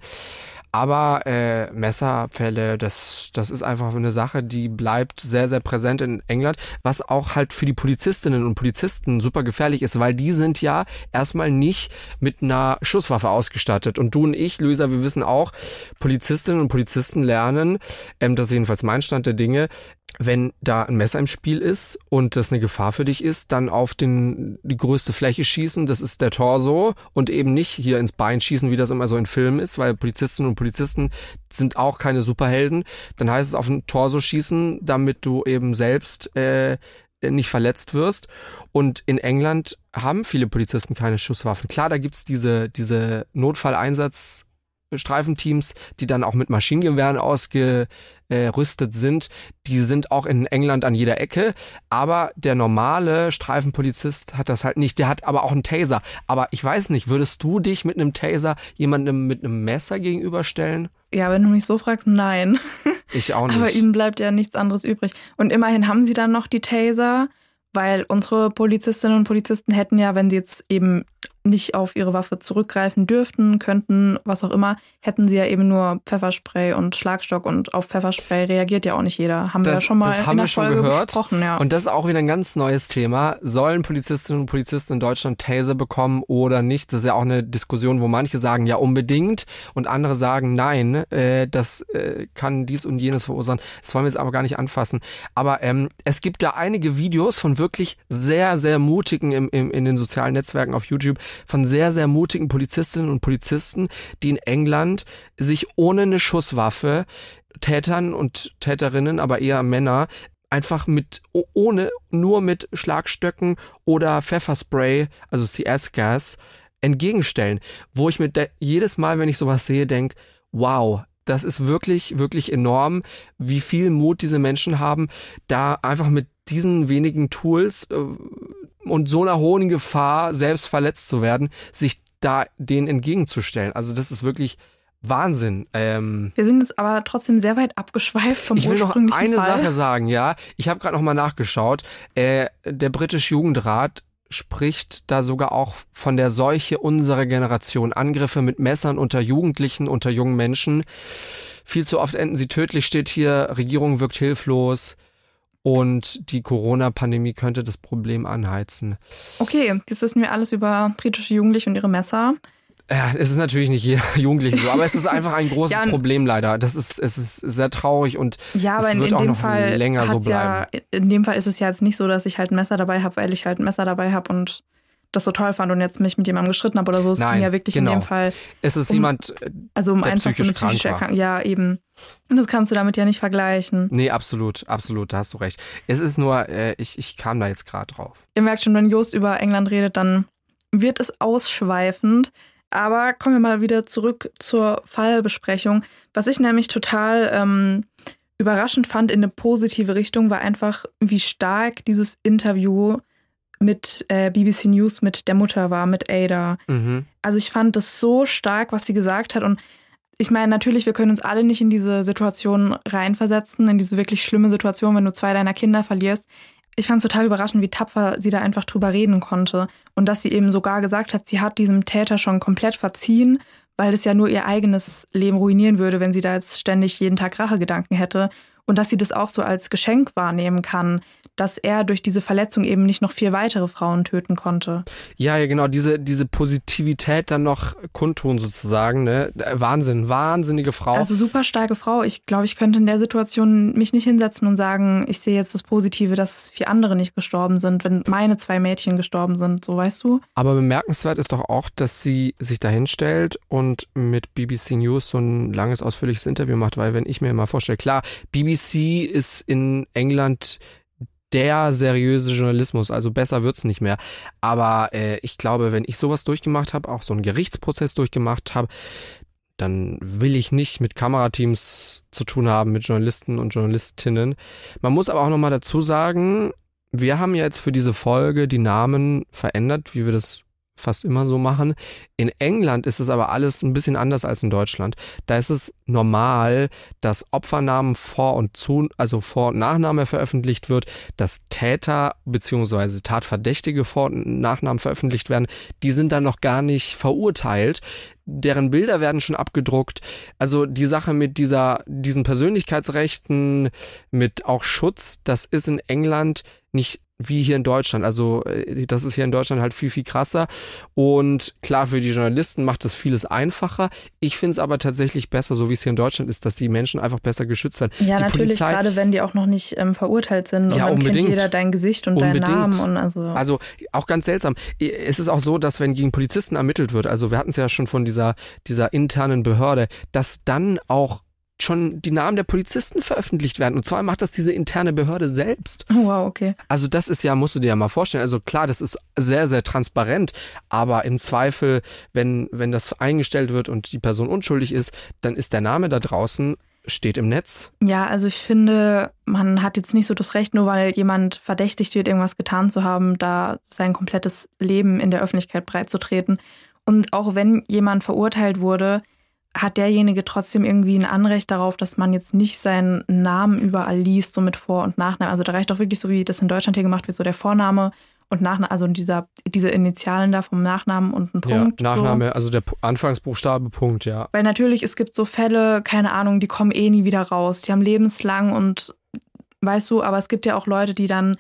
Aber äh, Messerfälle, das, das ist einfach eine Sache, die bleibt sehr, sehr präsent in England, was auch halt für die Polizistinnen und Polizisten super gefährlich ist, weil die sind ja erstmal nicht mit einer Schusswaffe ausgestattet. Und du und ich, Luisa, wir wissen auch, Polizistinnen und Polizisten lernen, ähm, das ist jedenfalls mein Stand der Dinge, wenn da ein Messer im Spiel ist und das eine Gefahr für dich ist, dann auf den, die größte Fläche schießen, das ist der Torso und eben nicht hier ins Bein schießen, wie das immer so in Filmen ist, weil Polizistinnen und Polizisten sind auch keine Superhelden. Dann heißt es auf den Torso schießen, damit du eben selbst äh, nicht verletzt wirst. Und in England haben viele Polizisten keine Schusswaffen. Klar, da gibt's diese, diese Notfalleinsatz Streifenteams, die dann auch mit Maschinengewehren ausgerüstet sind. Die sind auch in England an jeder Ecke. Aber der normale Streifenpolizist hat das halt nicht. Der hat aber auch einen Taser. Aber ich weiß nicht, würdest du dich mit einem Taser jemandem mit einem Messer gegenüberstellen? Ja, wenn du mich so fragst, nein. Ich auch nicht. Aber ihnen bleibt ja nichts anderes übrig. Und immerhin haben sie dann noch die Taser, weil unsere Polizistinnen und Polizisten hätten ja, wenn sie jetzt eben nicht auf ihre Waffe zurückgreifen dürften, könnten, was auch immer, hätten sie ja eben nur Pfefferspray und Schlagstock und auf Pfefferspray reagiert ja auch nicht jeder. Haben das, wir ja schon mal das in haben der wir schon Folge gehört. besprochen. Ja. Und das ist auch wieder ein ganz neues Thema. Sollen Polizistinnen und Polizisten in Deutschland Taser bekommen oder nicht? Das ist ja auch eine Diskussion, wo manche sagen ja unbedingt und andere sagen nein, äh, das äh, kann dies und jenes verursachen. Das wollen wir jetzt aber gar nicht anfassen. Aber ähm, es gibt da einige Videos von wirklich sehr, sehr mutigen im, im, in den sozialen Netzwerken auf YouTube, von sehr, sehr mutigen Polizistinnen und Polizisten, die in England sich ohne eine Schusswaffe Tätern und Täterinnen, aber eher Männer, einfach mit ohne nur mit Schlagstöcken oder Pfefferspray, also CS-Gas entgegenstellen, wo ich mir jedes Mal, wenn ich sowas sehe, denke, wow, das ist wirklich, wirklich enorm, wie viel Mut diese Menschen haben, da einfach mit diesen wenigen Tools äh, und so einer hohen Gefahr, selbst verletzt zu werden, sich da denen entgegenzustellen. Also das ist wirklich Wahnsinn. Ähm, Wir sind jetzt aber trotzdem sehr weit abgeschweift vom Ich will noch eine Fall. Sache sagen, ja. Ich habe gerade noch mal nachgeschaut. Äh, der britische Jugendrat spricht da sogar auch von der Seuche unserer Generation. Angriffe mit Messern unter Jugendlichen, unter jungen Menschen. Viel zu oft enden sie tödlich, steht hier. Regierung wirkt hilflos. Und die Corona-Pandemie könnte das Problem anheizen. Okay, jetzt wissen wir alles über britische Jugendliche und ihre Messer. Ja, es ist natürlich nicht jeder Jugendliche so, aber es ist einfach ein großes ja, Problem leider. Das ist, es ist sehr traurig und ja, aber es wird in, in auch dem noch Fall länger so bleiben. Ja, in dem Fall ist es ja jetzt nicht so, dass ich halt ein Messer dabei habe, weil ich halt ein Messer dabei habe und das so toll fand und jetzt mich mit jemandem gestritten habe oder so. Es Nein, ging ja wirklich genau. in dem Fall. Es ist um, jemand, also um der einfach so eine psychisch psychische. Erkrankung. Ja, eben. Und das kannst du damit ja nicht vergleichen. Nee, absolut, absolut, da hast du recht. Es ist nur, äh, ich, ich kam da jetzt gerade drauf. Ihr merkt schon, wenn Jost über England redet, dann wird es ausschweifend. Aber kommen wir mal wieder zurück zur Fallbesprechung. Was ich nämlich total ähm, überraschend fand in eine positive Richtung, war einfach, wie stark dieses Interview mit äh, BBC News mit der Mutter war, mit Ada. Mhm. Also ich fand das so stark, was sie gesagt hat. Und ich meine, natürlich, wir können uns alle nicht in diese Situation reinversetzen, in diese wirklich schlimme Situation, wenn du zwei deiner Kinder verlierst. Ich fand es total überraschend, wie tapfer sie da einfach drüber reden konnte. Und dass sie eben sogar gesagt hat, sie hat diesem Täter schon komplett verziehen, weil es ja nur ihr eigenes Leben ruinieren würde, wenn sie da jetzt ständig jeden Tag Rachegedanken hätte. und dass sie das auch so als Geschenk wahrnehmen kann, dass er durch diese Verletzung eben nicht noch vier weitere Frauen töten konnte. Ja, ja, genau, diese, diese Positivität dann noch kundtun sozusagen, ne? Wahnsinn, wahnsinnige Frau. Also super starke Frau. Ich glaube, ich könnte in der Situation mich nicht hinsetzen und sagen, ich sehe jetzt das Positive, dass vier andere nicht gestorben sind, wenn meine zwei Mädchen gestorben sind, so weißt du. Aber bemerkenswert ist doch auch, dass sie sich dahin stellt und mit BBC News so ein langes, ausführliches Interview macht, weil wenn ich mir mal vorstelle, klar, BBC ist in England der seriöse Journalismus, also besser wird's nicht mehr. Aber äh, ich glaube, wenn ich sowas durchgemacht habe, auch so einen Gerichtsprozess durchgemacht habe, dann will ich nicht mit Kamerateams zu tun haben, mit Journalisten und Journalistinnen. Man muss aber auch nochmal dazu sagen, wir haben jetzt für diese Folge die Namen verändert, wie wir das fast immer so machen. In England ist es aber alles ein bisschen anders als in Deutschland. Da ist es normal, dass Opfernamen vor und zu, also Vor- und Nachname veröffentlicht wird, dass Täter bzw. Tatverdächtige Vor- und Nachnamen veröffentlicht werden. Die sind dann noch gar nicht verurteilt. Deren Bilder werden schon abgedruckt. Also die Sache mit dieser, diesen Persönlichkeitsrechten, mit auch Schutz, das ist in England nicht wie hier in Deutschland. Also äh, das ist hier in Deutschland halt viel, viel krasser. Und klar, für die Journalisten macht das vieles einfacher. Ich finde es aber tatsächlich besser, so wie es hier in Deutschland ist, dass die Menschen einfach besser geschützt werden. Ja, die natürlich, Polizei, gerade wenn die auch noch nicht ähm, verurteilt sind. Und Ja, dann unbedingt. kennt jeder dein Gesicht und Unbedingt. deinen Namen. Und also, Also auch ganz seltsam. Es ist auch so, dass wenn gegen Polizisten ermittelt wird, also wir hatten es ja schon von dieser, dieser internen Behörde, dass dann auch schon die Namen der Polizisten veröffentlicht werden. Und zwar macht das diese interne Behörde selbst. oh, wow, okay. Also das ist ja, musst du dir ja mal vorstellen. Also klar, das ist sehr, sehr transparent, aber im Zweifel, wenn, wenn das eingestellt wird und die Person unschuldig ist, dann ist der Name da draußen, steht im Netz. Ja, also ich finde, man hat jetzt nicht so das Recht, nur weil jemand verdächtigt wird, irgendwas getan zu haben, da sein komplettes Leben in der Öffentlichkeit breitzutreten. Und auch wenn jemand verurteilt wurde, hat derjenige trotzdem irgendwie ein Anrecht darauf, dass man jetzt nicht seinen Namen überall liest, so mit Vor- und Nachnamen. Also da reicht doch wirklich so, wie das in Deutschland hier gemacht wird, so der Vorname und Nachname, also dieser, diese Initialen da vom Nachnamen und ein Punkt. ja, Nachname, So. also der Anfangsbuchstabe, Punkt, ja. Weil natürlich, es gibt so Fälle, keine Ahnung, die kommen eh nie wieder raus. Die haben lebenslang und weißt du, aber es gibt ja auch Leute, die dann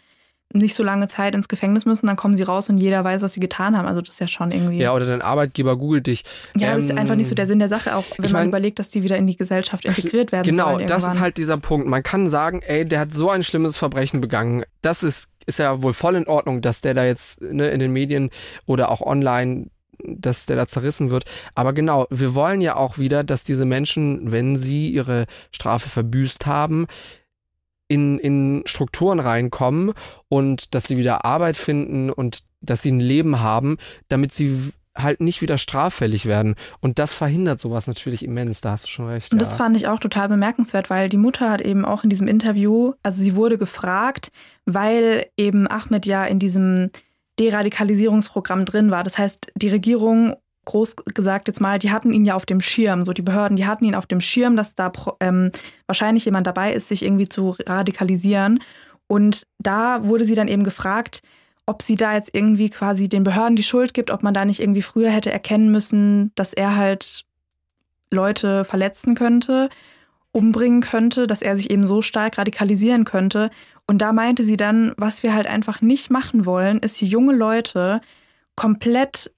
nicht so lange Zeit ins Gefängnis müssen, dann kommen sie raus und jeder weiß, was sie getan haben. Also das ist ja schon irgendwie. Ja, oder dein Arbeitgeber googelt dich. Ja, das ist Ähm, einfach nicht so der Sinn der Sache, auch wenn ich man mein- überlegt, dass die wieder in die Gesellschaft integriert werden Genau, sollen. das ist halt dieser Punkt. Man kann sagen, ey, der hat so ein schlimmes Verbrechen begangen. Das ist, ist ja wohl voll in Ordnung, dass der da jetzt ne, in den Medien oder auch online dass der da zerrissen wird. Aber genau, wir wollen ja auch wieder, dass diese Menschen, wenn sie ihre Strafe verbüßt haben, in, in Strukturen reinkommen und dass sie wieder Arbeit finden und dass sie ein Leben haben, damit sie halt nicht wieder straffällig werden. Und das verhindert sowas natürlich immens, da hast du schon recht. Und ja. das fand ich auch total bemerkenswert, weil die Mutter hat eben auch in diesem Interview, also sie wurde gefragt, weil eben Ahmed ja in diesem Deradikalisierungsprogramm drin war. Das heißt, die Regierung, groß gesagt jetzt mal, die hatten ihn ja auf dem Schirm, so die Behörden, die hatten ihn auf dem Schirm, dass da ähm, wahrscheinlich jemand dabei ist, sich irgendwie zu radikalisieren. Und da wurde sie dann eben gefragt, ob sie da jetzt irgendwie quasi den Behörden die Schuld gibt, ob man da nicht irgendwie früher hätte erkennen müssen, dass er halt Leute verletzen könnte, umbringen könnte, dass er sich eben so stark radikalisieren könnte. Und da meinte sie dann, was wir halt einfach nicht machen wollen, ist junge Leute komplett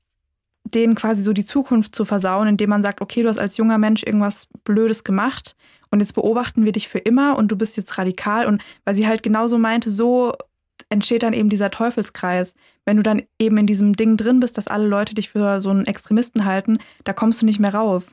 denen quasi so die Zukunft zu versauen, indem man sagt, okay, du hast als junger Mensch irgendwas Blödes gemacht und jetzt beobachten wir dich für immer und du bist jetzt radikal. Und weil sie halt genauso meinte, so entsteht dann eben dieser Teufelskreis. Wenn du dann eben in diesem Ding drin bist, dass alle Leute dich für so einen Extremisten halten, da kommst du nicht mehr raus.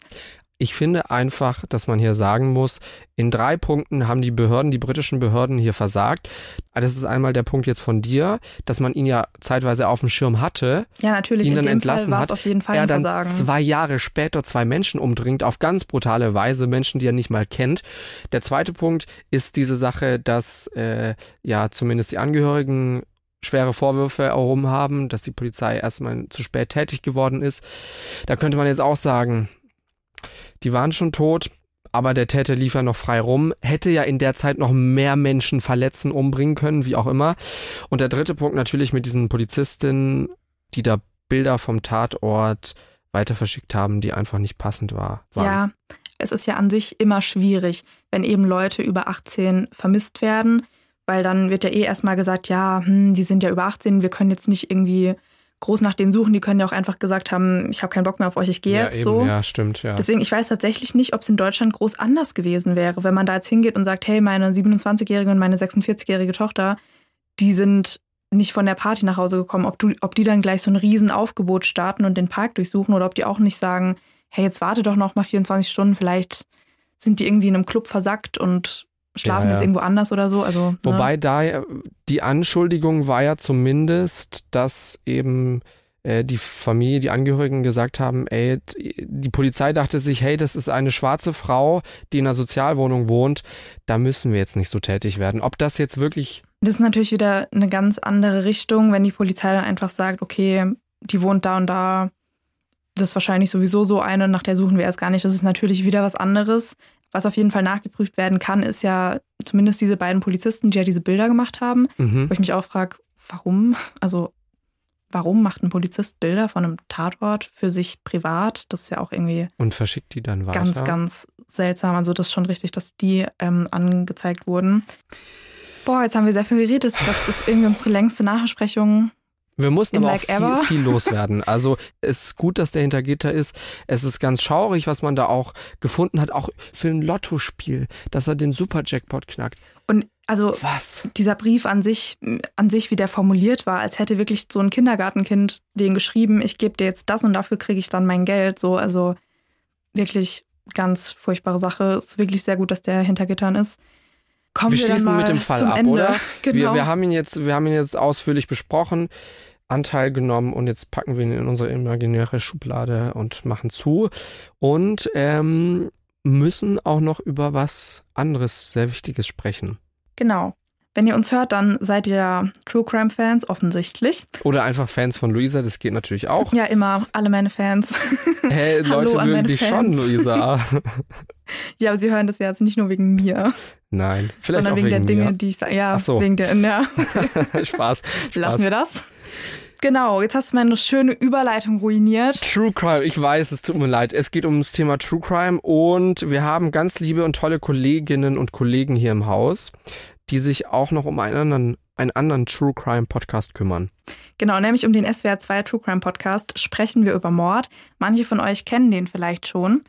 Ich finde einfach, dass man hier sagen muss, in drei Punkten haben die Behörden, die britischen Behörden hier versagt. Das ist einmal der Punkt jetzt von dir, dass man ihn ja zeitweise auf dem Schirm hatte. Ja, natürlich, ihn dann entlassen Fall hat. auf jeden Fall er dann Versagen. zwei Jahre später zwei Menschen umdringt, auf ganz brutale Weise, Menschen, die er nicht mal kennt. Der zweite Punkt ist diese Sache, dass äh, ja zumindest die Angehörigen schwere Vorwürfe erhoben haben, dass die Polizei erstmal zu spät tätig geworden ist. Da könnte man jetzt auch sagen, die waren schon tot, aber der Täter lief ja noch frei rum, hätte ja in der Zeit noch mehr Menschen verletzen, umbringen können, wie auch immer. Und der dritte Punkt natürlich mit diesen Polizistinnen, die da Bilder vom Tatort weiter verschickt haben, die einfach nicht passend war, waren. Ja, es ist ja an sich immer schwierig, wenn eben Leute über 18 vermisst werden, weil dann wird ja eh erstmal gesagt, ja, hm, die sind ja über 18, wir können jetzt nicht irgendwie groß nach denen suchen. Die können ja auch einfach gesagt haben, ich habe keinen Bock mehr auf euch, ich gehe ja, jetzt eben, so. Ja, stimmt, ja. Deswegen, ich weiß tatsächlich nicht, ob es in Deutschland groß anders gewesen wäre, wenn man da jetzt hingeht und sagt, hey, meine 27-jährige und meine 46-jährige Tochter, die sind nicht von der Party nach Hause gekommen, ob, du, ob die dann gleich so ein Riesenaufgebot starten und den Park durchsuchen oder ob die auch nicht sagen, hey, jetzt warte doch noch mal 24 Stunden, vielleicht sind die irgendwie in einem Club versackt und schlafen Ja, ja. jetzt irgendwo anders oder so. Also, ne? Wobei da äh, die Anschuldigung war ja zumindest, dass eben äh, die Familie, die Angehörigen gesagt haben, ey, die Polizei dachte sich, hey, das ist eine schwarze Frau, die in einer Sozialwohnung wohnt, da müssen wir jetzt nicht so tätig werden. Ob das jetzt wirklich Das ist natürlich wieder eine ganz andere Richtung, wenn die Polizei dann einfach sagt, okay, die wohnt da und da, das ist wahrscheinlich sowieso so eine, nach der suchen wir erst gar nicht. Das ist natürlich wieder was anderes. Was auf jeden Fall nachgeprüft werden kann, ist ja zumindest diese beiden Polizisten, die ja diese Bilder gemacht haben, Mhm. wo ich mich auch frage, warum? Also, warum macht ein Polizist Bilder von einem Tatort für sich privat? Das ist ja auch irgendwie und verschickt die dann weiter? ganz, ganz seltsam. Also, das ist schon richtig, dass die ähm, angezeigt wurden. Boah, jetzt haben wir sehr viel geredet. Ich glaube, das ist irgendwie unsere längste Nachbesprechung. Wir mussten In aber like auch viel, viel loswerden. Also es ist gut, dass der hinter Gitter ist. Es ist ganz schaurig, was man da auch gefunden hat, auch für ein Lottospiel, dass er den Super-Jackpot knackt. Und also Was? dieser Brief an sich, an sich, wie der formuliert war, als hätte wirklich so ein Kindergartenkind den geschrieben, ich gebe dir jetzt das und dafür kriege ich dann mein Geld. So, also wirklich ganz furchtbare Sache. Es ist wirklich sehr gut, dass der hinter Gittern ist. Kommen wir wir, schließen mit dem Fall ab, Ende. oder? Genau. Wir, wir, haben ihn jetzt, wir haben ihn jetzt ausführlich besprochen, Anteil genommen und jetzt packen wir ihn in unsere imaginäre Schublade und machen zu. Und ähm, müssen auch noch über was anderes sehr Wichtiges sprechen. genau. Wenn ihr uns hört, dann seid ihr True Crime Fans, offensichtlich. Oder einfach Fans von Luisa, das geht natürlich auch. Ja, immer, alle meine Fans. Hey, Hallo Leute an mögen dich Fans. schon, Luisa. Ja, aber sie hören das ja jetzt nicht nur wegen mir, Nein, vielleicht sondern auch wegen, der wegen Dinge, mir. die ich sage. Ja, Ach so. wegen der, ja. Spaß, Spaß. Lassen wir das. Genau, jetzt hast du meine schöne Überleitung ruiniert. True Crime, ich weiß, es tut mir leid. Es geht um das Thema True Crime und wir haben ganz liebe und tolle Kolleginnen und Kollegen hier im Haus, die sich auch noch um einen anderen, einen anderen True Crime Podcast kümmern. Genau, nämlich um den SWR 2 True Crime Podcast sprechen wir über Mord. Manche von euch kennen den vielleicht schon.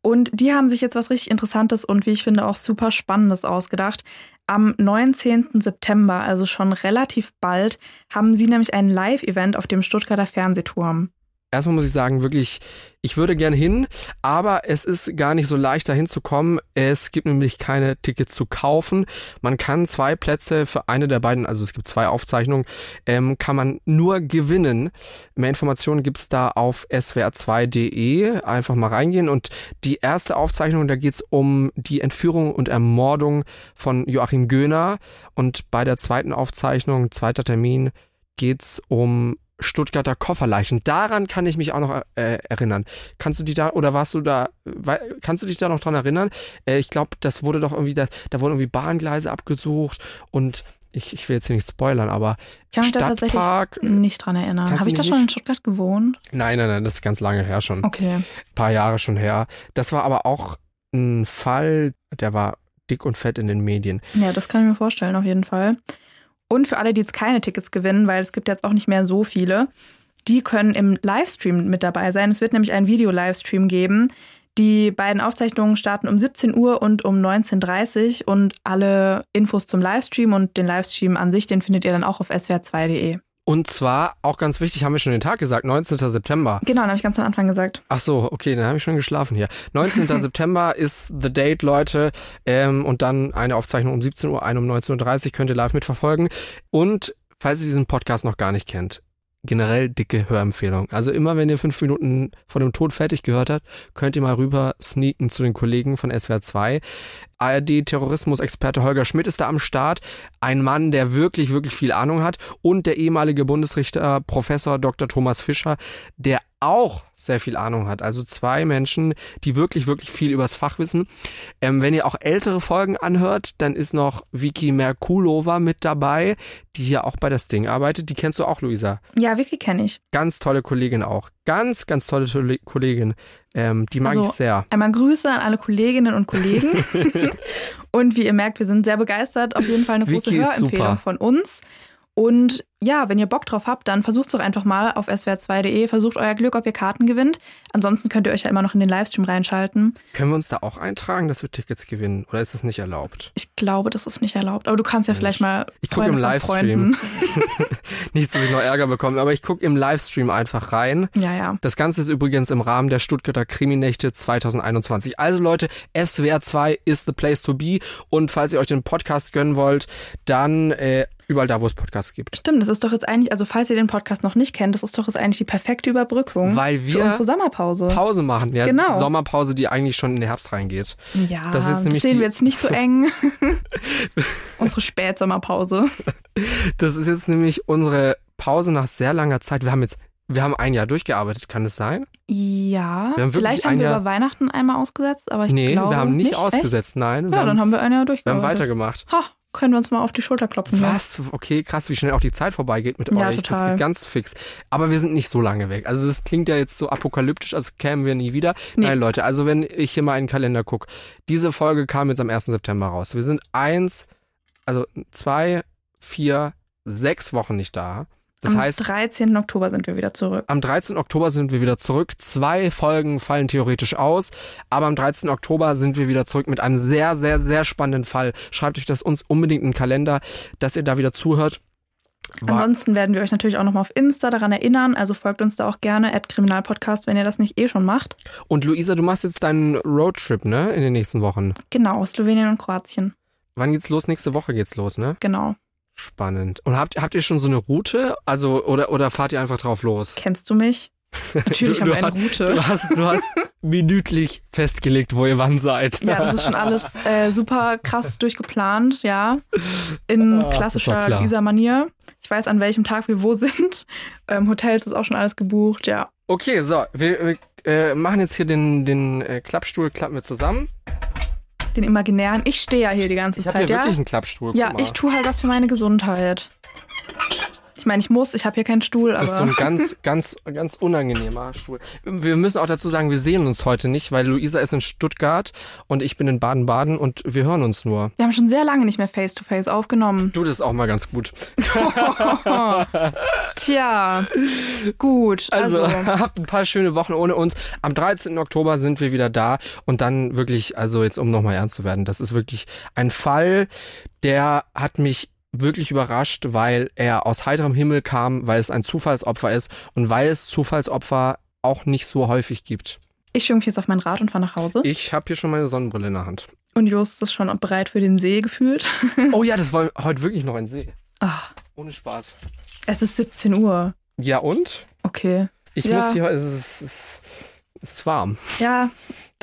Und die haben sich jetzt was richtig Interessantes und wie ich finde auch super Spannendes ausgedacht. Am 19. September, also schon relativ bald, haben sie nämlich ein Live-Event auf dem Stuttgarter Fernsehturm. Erstmal muss ich sagen, wirklich, ich würde gern hin, aber es ist gar nicht so leicht, da hinzukommen. Es gibt nämlich keine Tickets zu kaufen. Man kann zwei Plätze für eine der beiden, also es gibt zwei Aufzeichnungen, ähm, kann man nur gewinnen. Mehr Informationen gibt's da auf swr2.de. Einfach mal reingehen. Und die erste Aufzeichnung, da geht's um die Entführung und Ermordung von Joachim Göhner. Und bei der zweiten Aufzeichnung, zweiter Termin, geht's um Stuttgarter Kofferleichen. Daran kann ich mich auch noch äh, erinnern. Kannst du dich da, oder warst du da, kannst du dich da noch dran erinnern? Äh, ich glaube, das wurde doch irgendwie, da, da wurden irgendwie Bahngleise abgesucht und ich, ich will jetzt hier nicht spoilern, aber Ich kann mich da tatsächlich nicht dran erinnern. Habe ich da schon in Stuttgart gewohnt? Nein, nein, nein, das ist ganz lange her schon. Okay. Ein paar Jahre schon her. Das war aber auch ein Fall, der war dick und fett in den Medien. Ja, das kann ich mir vorstellen, auf jeden Fall. Und für alle, die jetzt keine Tickets gewinnen, weil es gibt jetzt auch nicht mehr so viele, die können im Livestream mit dabei sein. Es wird nämlich einen Video-Livestream geben. Die beiden Aufzeichnungen starten um 17 Uhr und um 19.30 Uhr und alle Infos zum Livestream und den Livestream an sich, den findet ihr dann auch auf swr2.de. Und zwar, auch ganz wichtig, haben wir schon den Tag gesagt, 19. September. Genau, dann habe ich ganz am Anfang gesagt. Ach so, okay, dann habe ich schon geschlafen hier. 19. September ist The Date, Leute. Ähm, und dann eine Aufzeichnung um 17 Uhr, eine um 19.30 Uhr, könnt ihr live mitverfolgen. Und falls ihr diesen Podcast noch gar nicht kennt, generell dicke Hörempfehlung. Also immer, wenn ihr fünf Minuten vor dem Tod fertig gehört habt, könnt ihr mal rüber sneaken zu den Kollegen von SWR 2. ARD-Terrorismus-Experte Holger Schmidt ist da am Start. Ein Mann, der wirklich, wirklich viel Ahnung hat. Und der ehemalige Bundesrichter Professor Dr. Thomas Fischer, der auch sehr viel Ahnung hat. Also zwei Menschen, die wirklich, wirklich viel übers Fach wissen. Ähm, wenn ihr auch ältere Folgen anhört, dann ist noch Vicky Merkulova mit dabei, die hier auch bei das Ding arbeitet. Die kennst du auch, Luisa. Ja, Vicky kenne ich. Ganz tolle Kollegin auch. Ganz, ganz tolle Kollegin. Ähm, die mag also, ich sehr. Einmal Grüße an alle Kolleginnen und Kollegen. und wie ihr merkt, wir sind sehr begeistert. Auf jeden Fall eine große Vicky Hörempfehlung von uns. Und ja, wenn ihr Bock drauf habt, dann versucht es doch einfach mal auf swr2.de, versucht euer Glück, ob ihr Karten gewinnt. Ansonsten könnt ihr euch ja immer noch in den Livestream reinschalten. Können wir uns da auch eintragen, dass wir Tickets gewinnen? Oder ist das nicht erlaubt? Ich glaube, das ist nicht erlaubt. Aber du kannst ja vielleicht mal. Ich gucke im Livestream. Nicht, dass ich noch Ärger bekomme, aber ich gucke im Livestream einfach rein. Ja, ja. Das Ganze ist übrigens im Rahmen der Stuttgarter Kriminächte 2021. Also Leute, SWR 2 ist the place to be. Und falls ihr euch den Podcast gönnen wollt, dann äh, überall da, wo es Podcasts gibt. Stimmt, das ist doch jetzt eigentlich, also falls ihr den Podcast noch nicht kennt, das ist doch jetzt eigentlich die perfekte Überbrückung Weil für wir unsere Sommerpause. Pause machen. Ja, Genau. Sommerpause, die eigentlich schon in den Herbst reingeht. Ja, Das ist nämlich sehen die- wir jetzt nicht so eng. unsere Spätsommerpause. Das ist jetzt nämlich unsere Pause nach sehr langer Zeit. Wir haben jetzt, wir haben ein Jahr durchgearbeitet, kann es sein? Ja, Wir haben vielleicht haben wir Jahr- über Weihnachten einmal ausgesetzt, aber ich nee, glaube wir haben nicht, Echt? ausgesetzt, nein. Wir Ja, haben, dann haben wir ein Jahr wir haben durchgearbeitet. weitergemacht. Ha, können wir uns mal auf die Schulter klopfen. ja. Was? Okay, krass, wie schnell auch die Zeit vorbeigeht mit Ja, euch. Das total. geht ganz fix. Aber wir sind nicht so lange weg. Also das klingt ja jetzt so apokalyptisch, als kämen wir nie wieder. Nee. Nein, Leute, also wenn ich hier mal in den Kalender gucke, diese Folge kam jetzt am 1. September raus. Wir sind eins, also zwei, vier, sechs Wochen nicht da. Das Am heißt, 13. Oktober sind wir wieder zurück. am 13. Oktober sind wir wieder zurück. Zwei Folgen fallen theoretisch aus, aber am 13. Oktober sind wir wieder zurück mit einem sehr, sehr, sehr spannenden Fall. Schreibt euch das uns unbedingt in den Kalender, dass ihr da wieder zuhört. War- Ansonsten werden wir euch natürlich auch nochmal auf Insta daran erinnern. Also folgt uns da auch gerne, at Kriminalpodcast, wenn ihr das nicht eh schon macht. Und Luisa, du machst jetzt deinen Roadtrip, ne? In den nächsten Wochen. Genau, Slowenien und Kroatien. Wann geht's los? Nächste Woche geht's los, ne? Genau. Spannend. Und habt, habt ihr schon so eine Route? Also, oder, oder fahrt ihr einfach drauf los? Kennst du mich? Natürlich haben wir eine Route. Du hast, du hast minütlich festgelegt, wo ihr wann seid. Ja, das ist schon alles äh, super krass durchgeplant, ja. In war klassischer klar. Luisa-Manier. Ich weiß, an welchem Tag wir wo sind. Ähm, Hotels ist auch schon alles gebucht, ja. Okay, so, wir, wir äh, machen jetzt hier den, den äh, Klappstuhl, klappen wir zusammen. Den imaginären. Ich stehe ja hier die ganze Ich habe Zeit, hier ja. wirklich einen Klappstuhl. ja, ich tue halt was für meine Gesundheit. Ich meine, ich muss, ich habe hier keinen Stuhl, aber. Das ist so ein ganz, ganz, ganz unangenehmer Stuhl. Wir müssen auch dazu sagen, wir sehen uns heute nicht, weil Luisa ist in Stuttgart und ich bin in Baden-Baden und wir hören uns nur. wir haben schon sehr lange nicht mehr Face-to-Face aufgenommen. Du, das ist auch mal ganz gut. Tja, gut. Also, Also, habt ein paar schöne Wochen ohne uns. Am 13. Oktober sind wir wieder da und dann wirklich, also jetzt um nochmal ernst zu werden, das ist wirklich ein Fall, der hat mich wirklich überrascht, weil er aus heiterem Himmel kam, weil es ein Zufallsopfer ist und weil es Zufallsopfer auch nicht so häufig gibt. ich schwinge mich jetzt auf mein Rad und fahre nach Hause. Ich habe hier schon meine Sonnenbrille in der Hand. Und Jost ist schon bereit für den See gefühlt. Oh ja, das war heute wirklich noch ein See. Ach, Ohne Spaß. es ist 17 Uhr. Ja und? Okay. Ich Ja. muss hier, es ist, es es ist warm. Ja,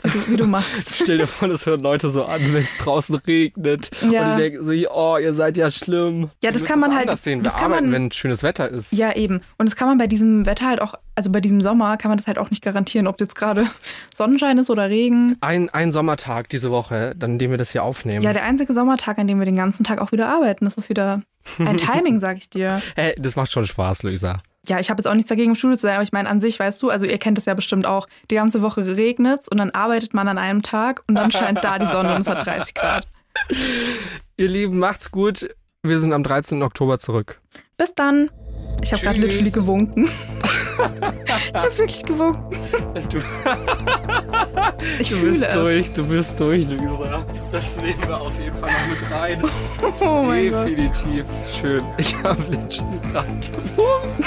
also, wie du magst. Stell dir vor, das hören Leute so an, wenn es draußen regnet. Ja. Und die denken sich, oh, ihr seid ja schlimm. Ja, das kann man es halt- sehen. Wir das kann arbeiten, man- wenn schönes Wetter ist. Ja, eben. Und das kann man bei diesem Wetter halt auch, also bei diesem Sommer kann man das halt auch nicht garantieren, ob jetzt gerade Sonnenschein ist oder Regen. Ein, ein Sommertag diese Woche, an dem wir das hier aufnehmen. Ja, der einzige Sommertag, an dem wir den ganzen Tag auch wieder arbeiten. Das ist wieder ein Timing, sag ich dir. hey, das macht schon Spaß, Luisa. Ja, ich habe jetzt auch nichts dagegen, im Studio zu sein, aber ich meine, an sich, weißt du, also ihr kennt das ja bestimmt auch, die ganze Woche regnet und dann arbeitet man an einem Tag und dann scheint da die Sonne und es hat 30 Grad. Ihr Lieben, macht's gut. Wir sind am 13. Oktober zurück. Bis dann. Ich habe gerade literally gewunken. ich habe wirklich gewunken. Du, Ich du fühle bist es. durch, du bist durch, Luisa. Das nehmen wir auf jeden Fall noch mit rein. Oh mein Gott. Definitiv. Schön. Ich habe Lynchen gerade gewunken.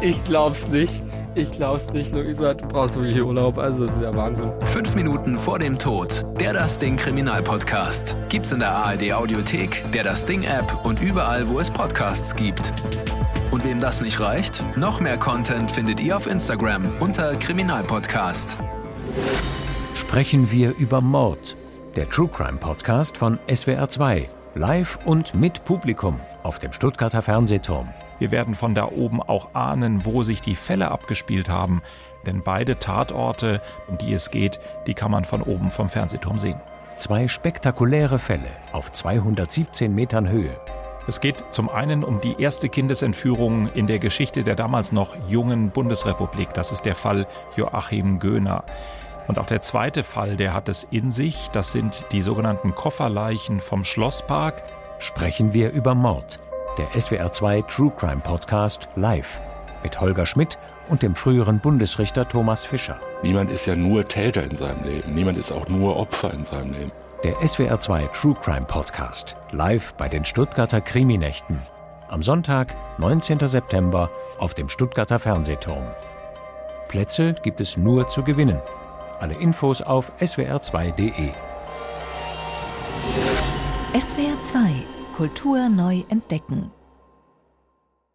Ich glaub's nicht. Ich glaub's nicht, Luisa. Du brauchst wirklich Urlaub. Also, das ist ja Wahnsinn. Fünf Minuten vor dem Tod. Der Das Ding Kriminalpodcast. Gibt's in der ARD Audiothek, der Das Ding App und überall, wo es Podcasts gibt. Und wem das nicht reicht, noch mehr Content findet ihr auf Instagram unter Kriminalpodcast. Sprechen wir über Mord. Der True Crime Podcast von SWR2. Live und mit Publikum auf dem Stuttgarter Fernsehturm. Wir werden von da oben auch ahnen, wo sich die Fälle abgespielt haben. Denn beide Tatorte, um die es geht, die kann man von oben vom Fernsehturm sehen. Zwei spektakuläre Fälle auf 217 Metern Höhe. Es geht zum einen um die erste Kindesentführung in der Geschichte der damals noch jungen Bundesrepublik. Das ist der Fall Joachim Göhner. Und auch der zweite Fall, der hat es in sich. Das sind die sogenannten Kofferleichen vom Schlosspark. Sprechen wir über Mord. Der SWR2 True Crime Podcast live mit Holger Schmidt und dem früheren Bundesrichter Thomas Fischer. Niemand ist ja nur Täter in seinem Leben. Niemand ist auch nur Opfer in seinem Leben. Der SWR2 True Crime Podcast live bei den Stuttgarter Kriminächten. Am Sonntag, 19. September auf dem Stuttgarter Fernsehturm. Plätze gibt es nur zu gewinnen. Alle Infos auf swr2.de. SWR2 Kultur neu entdecken.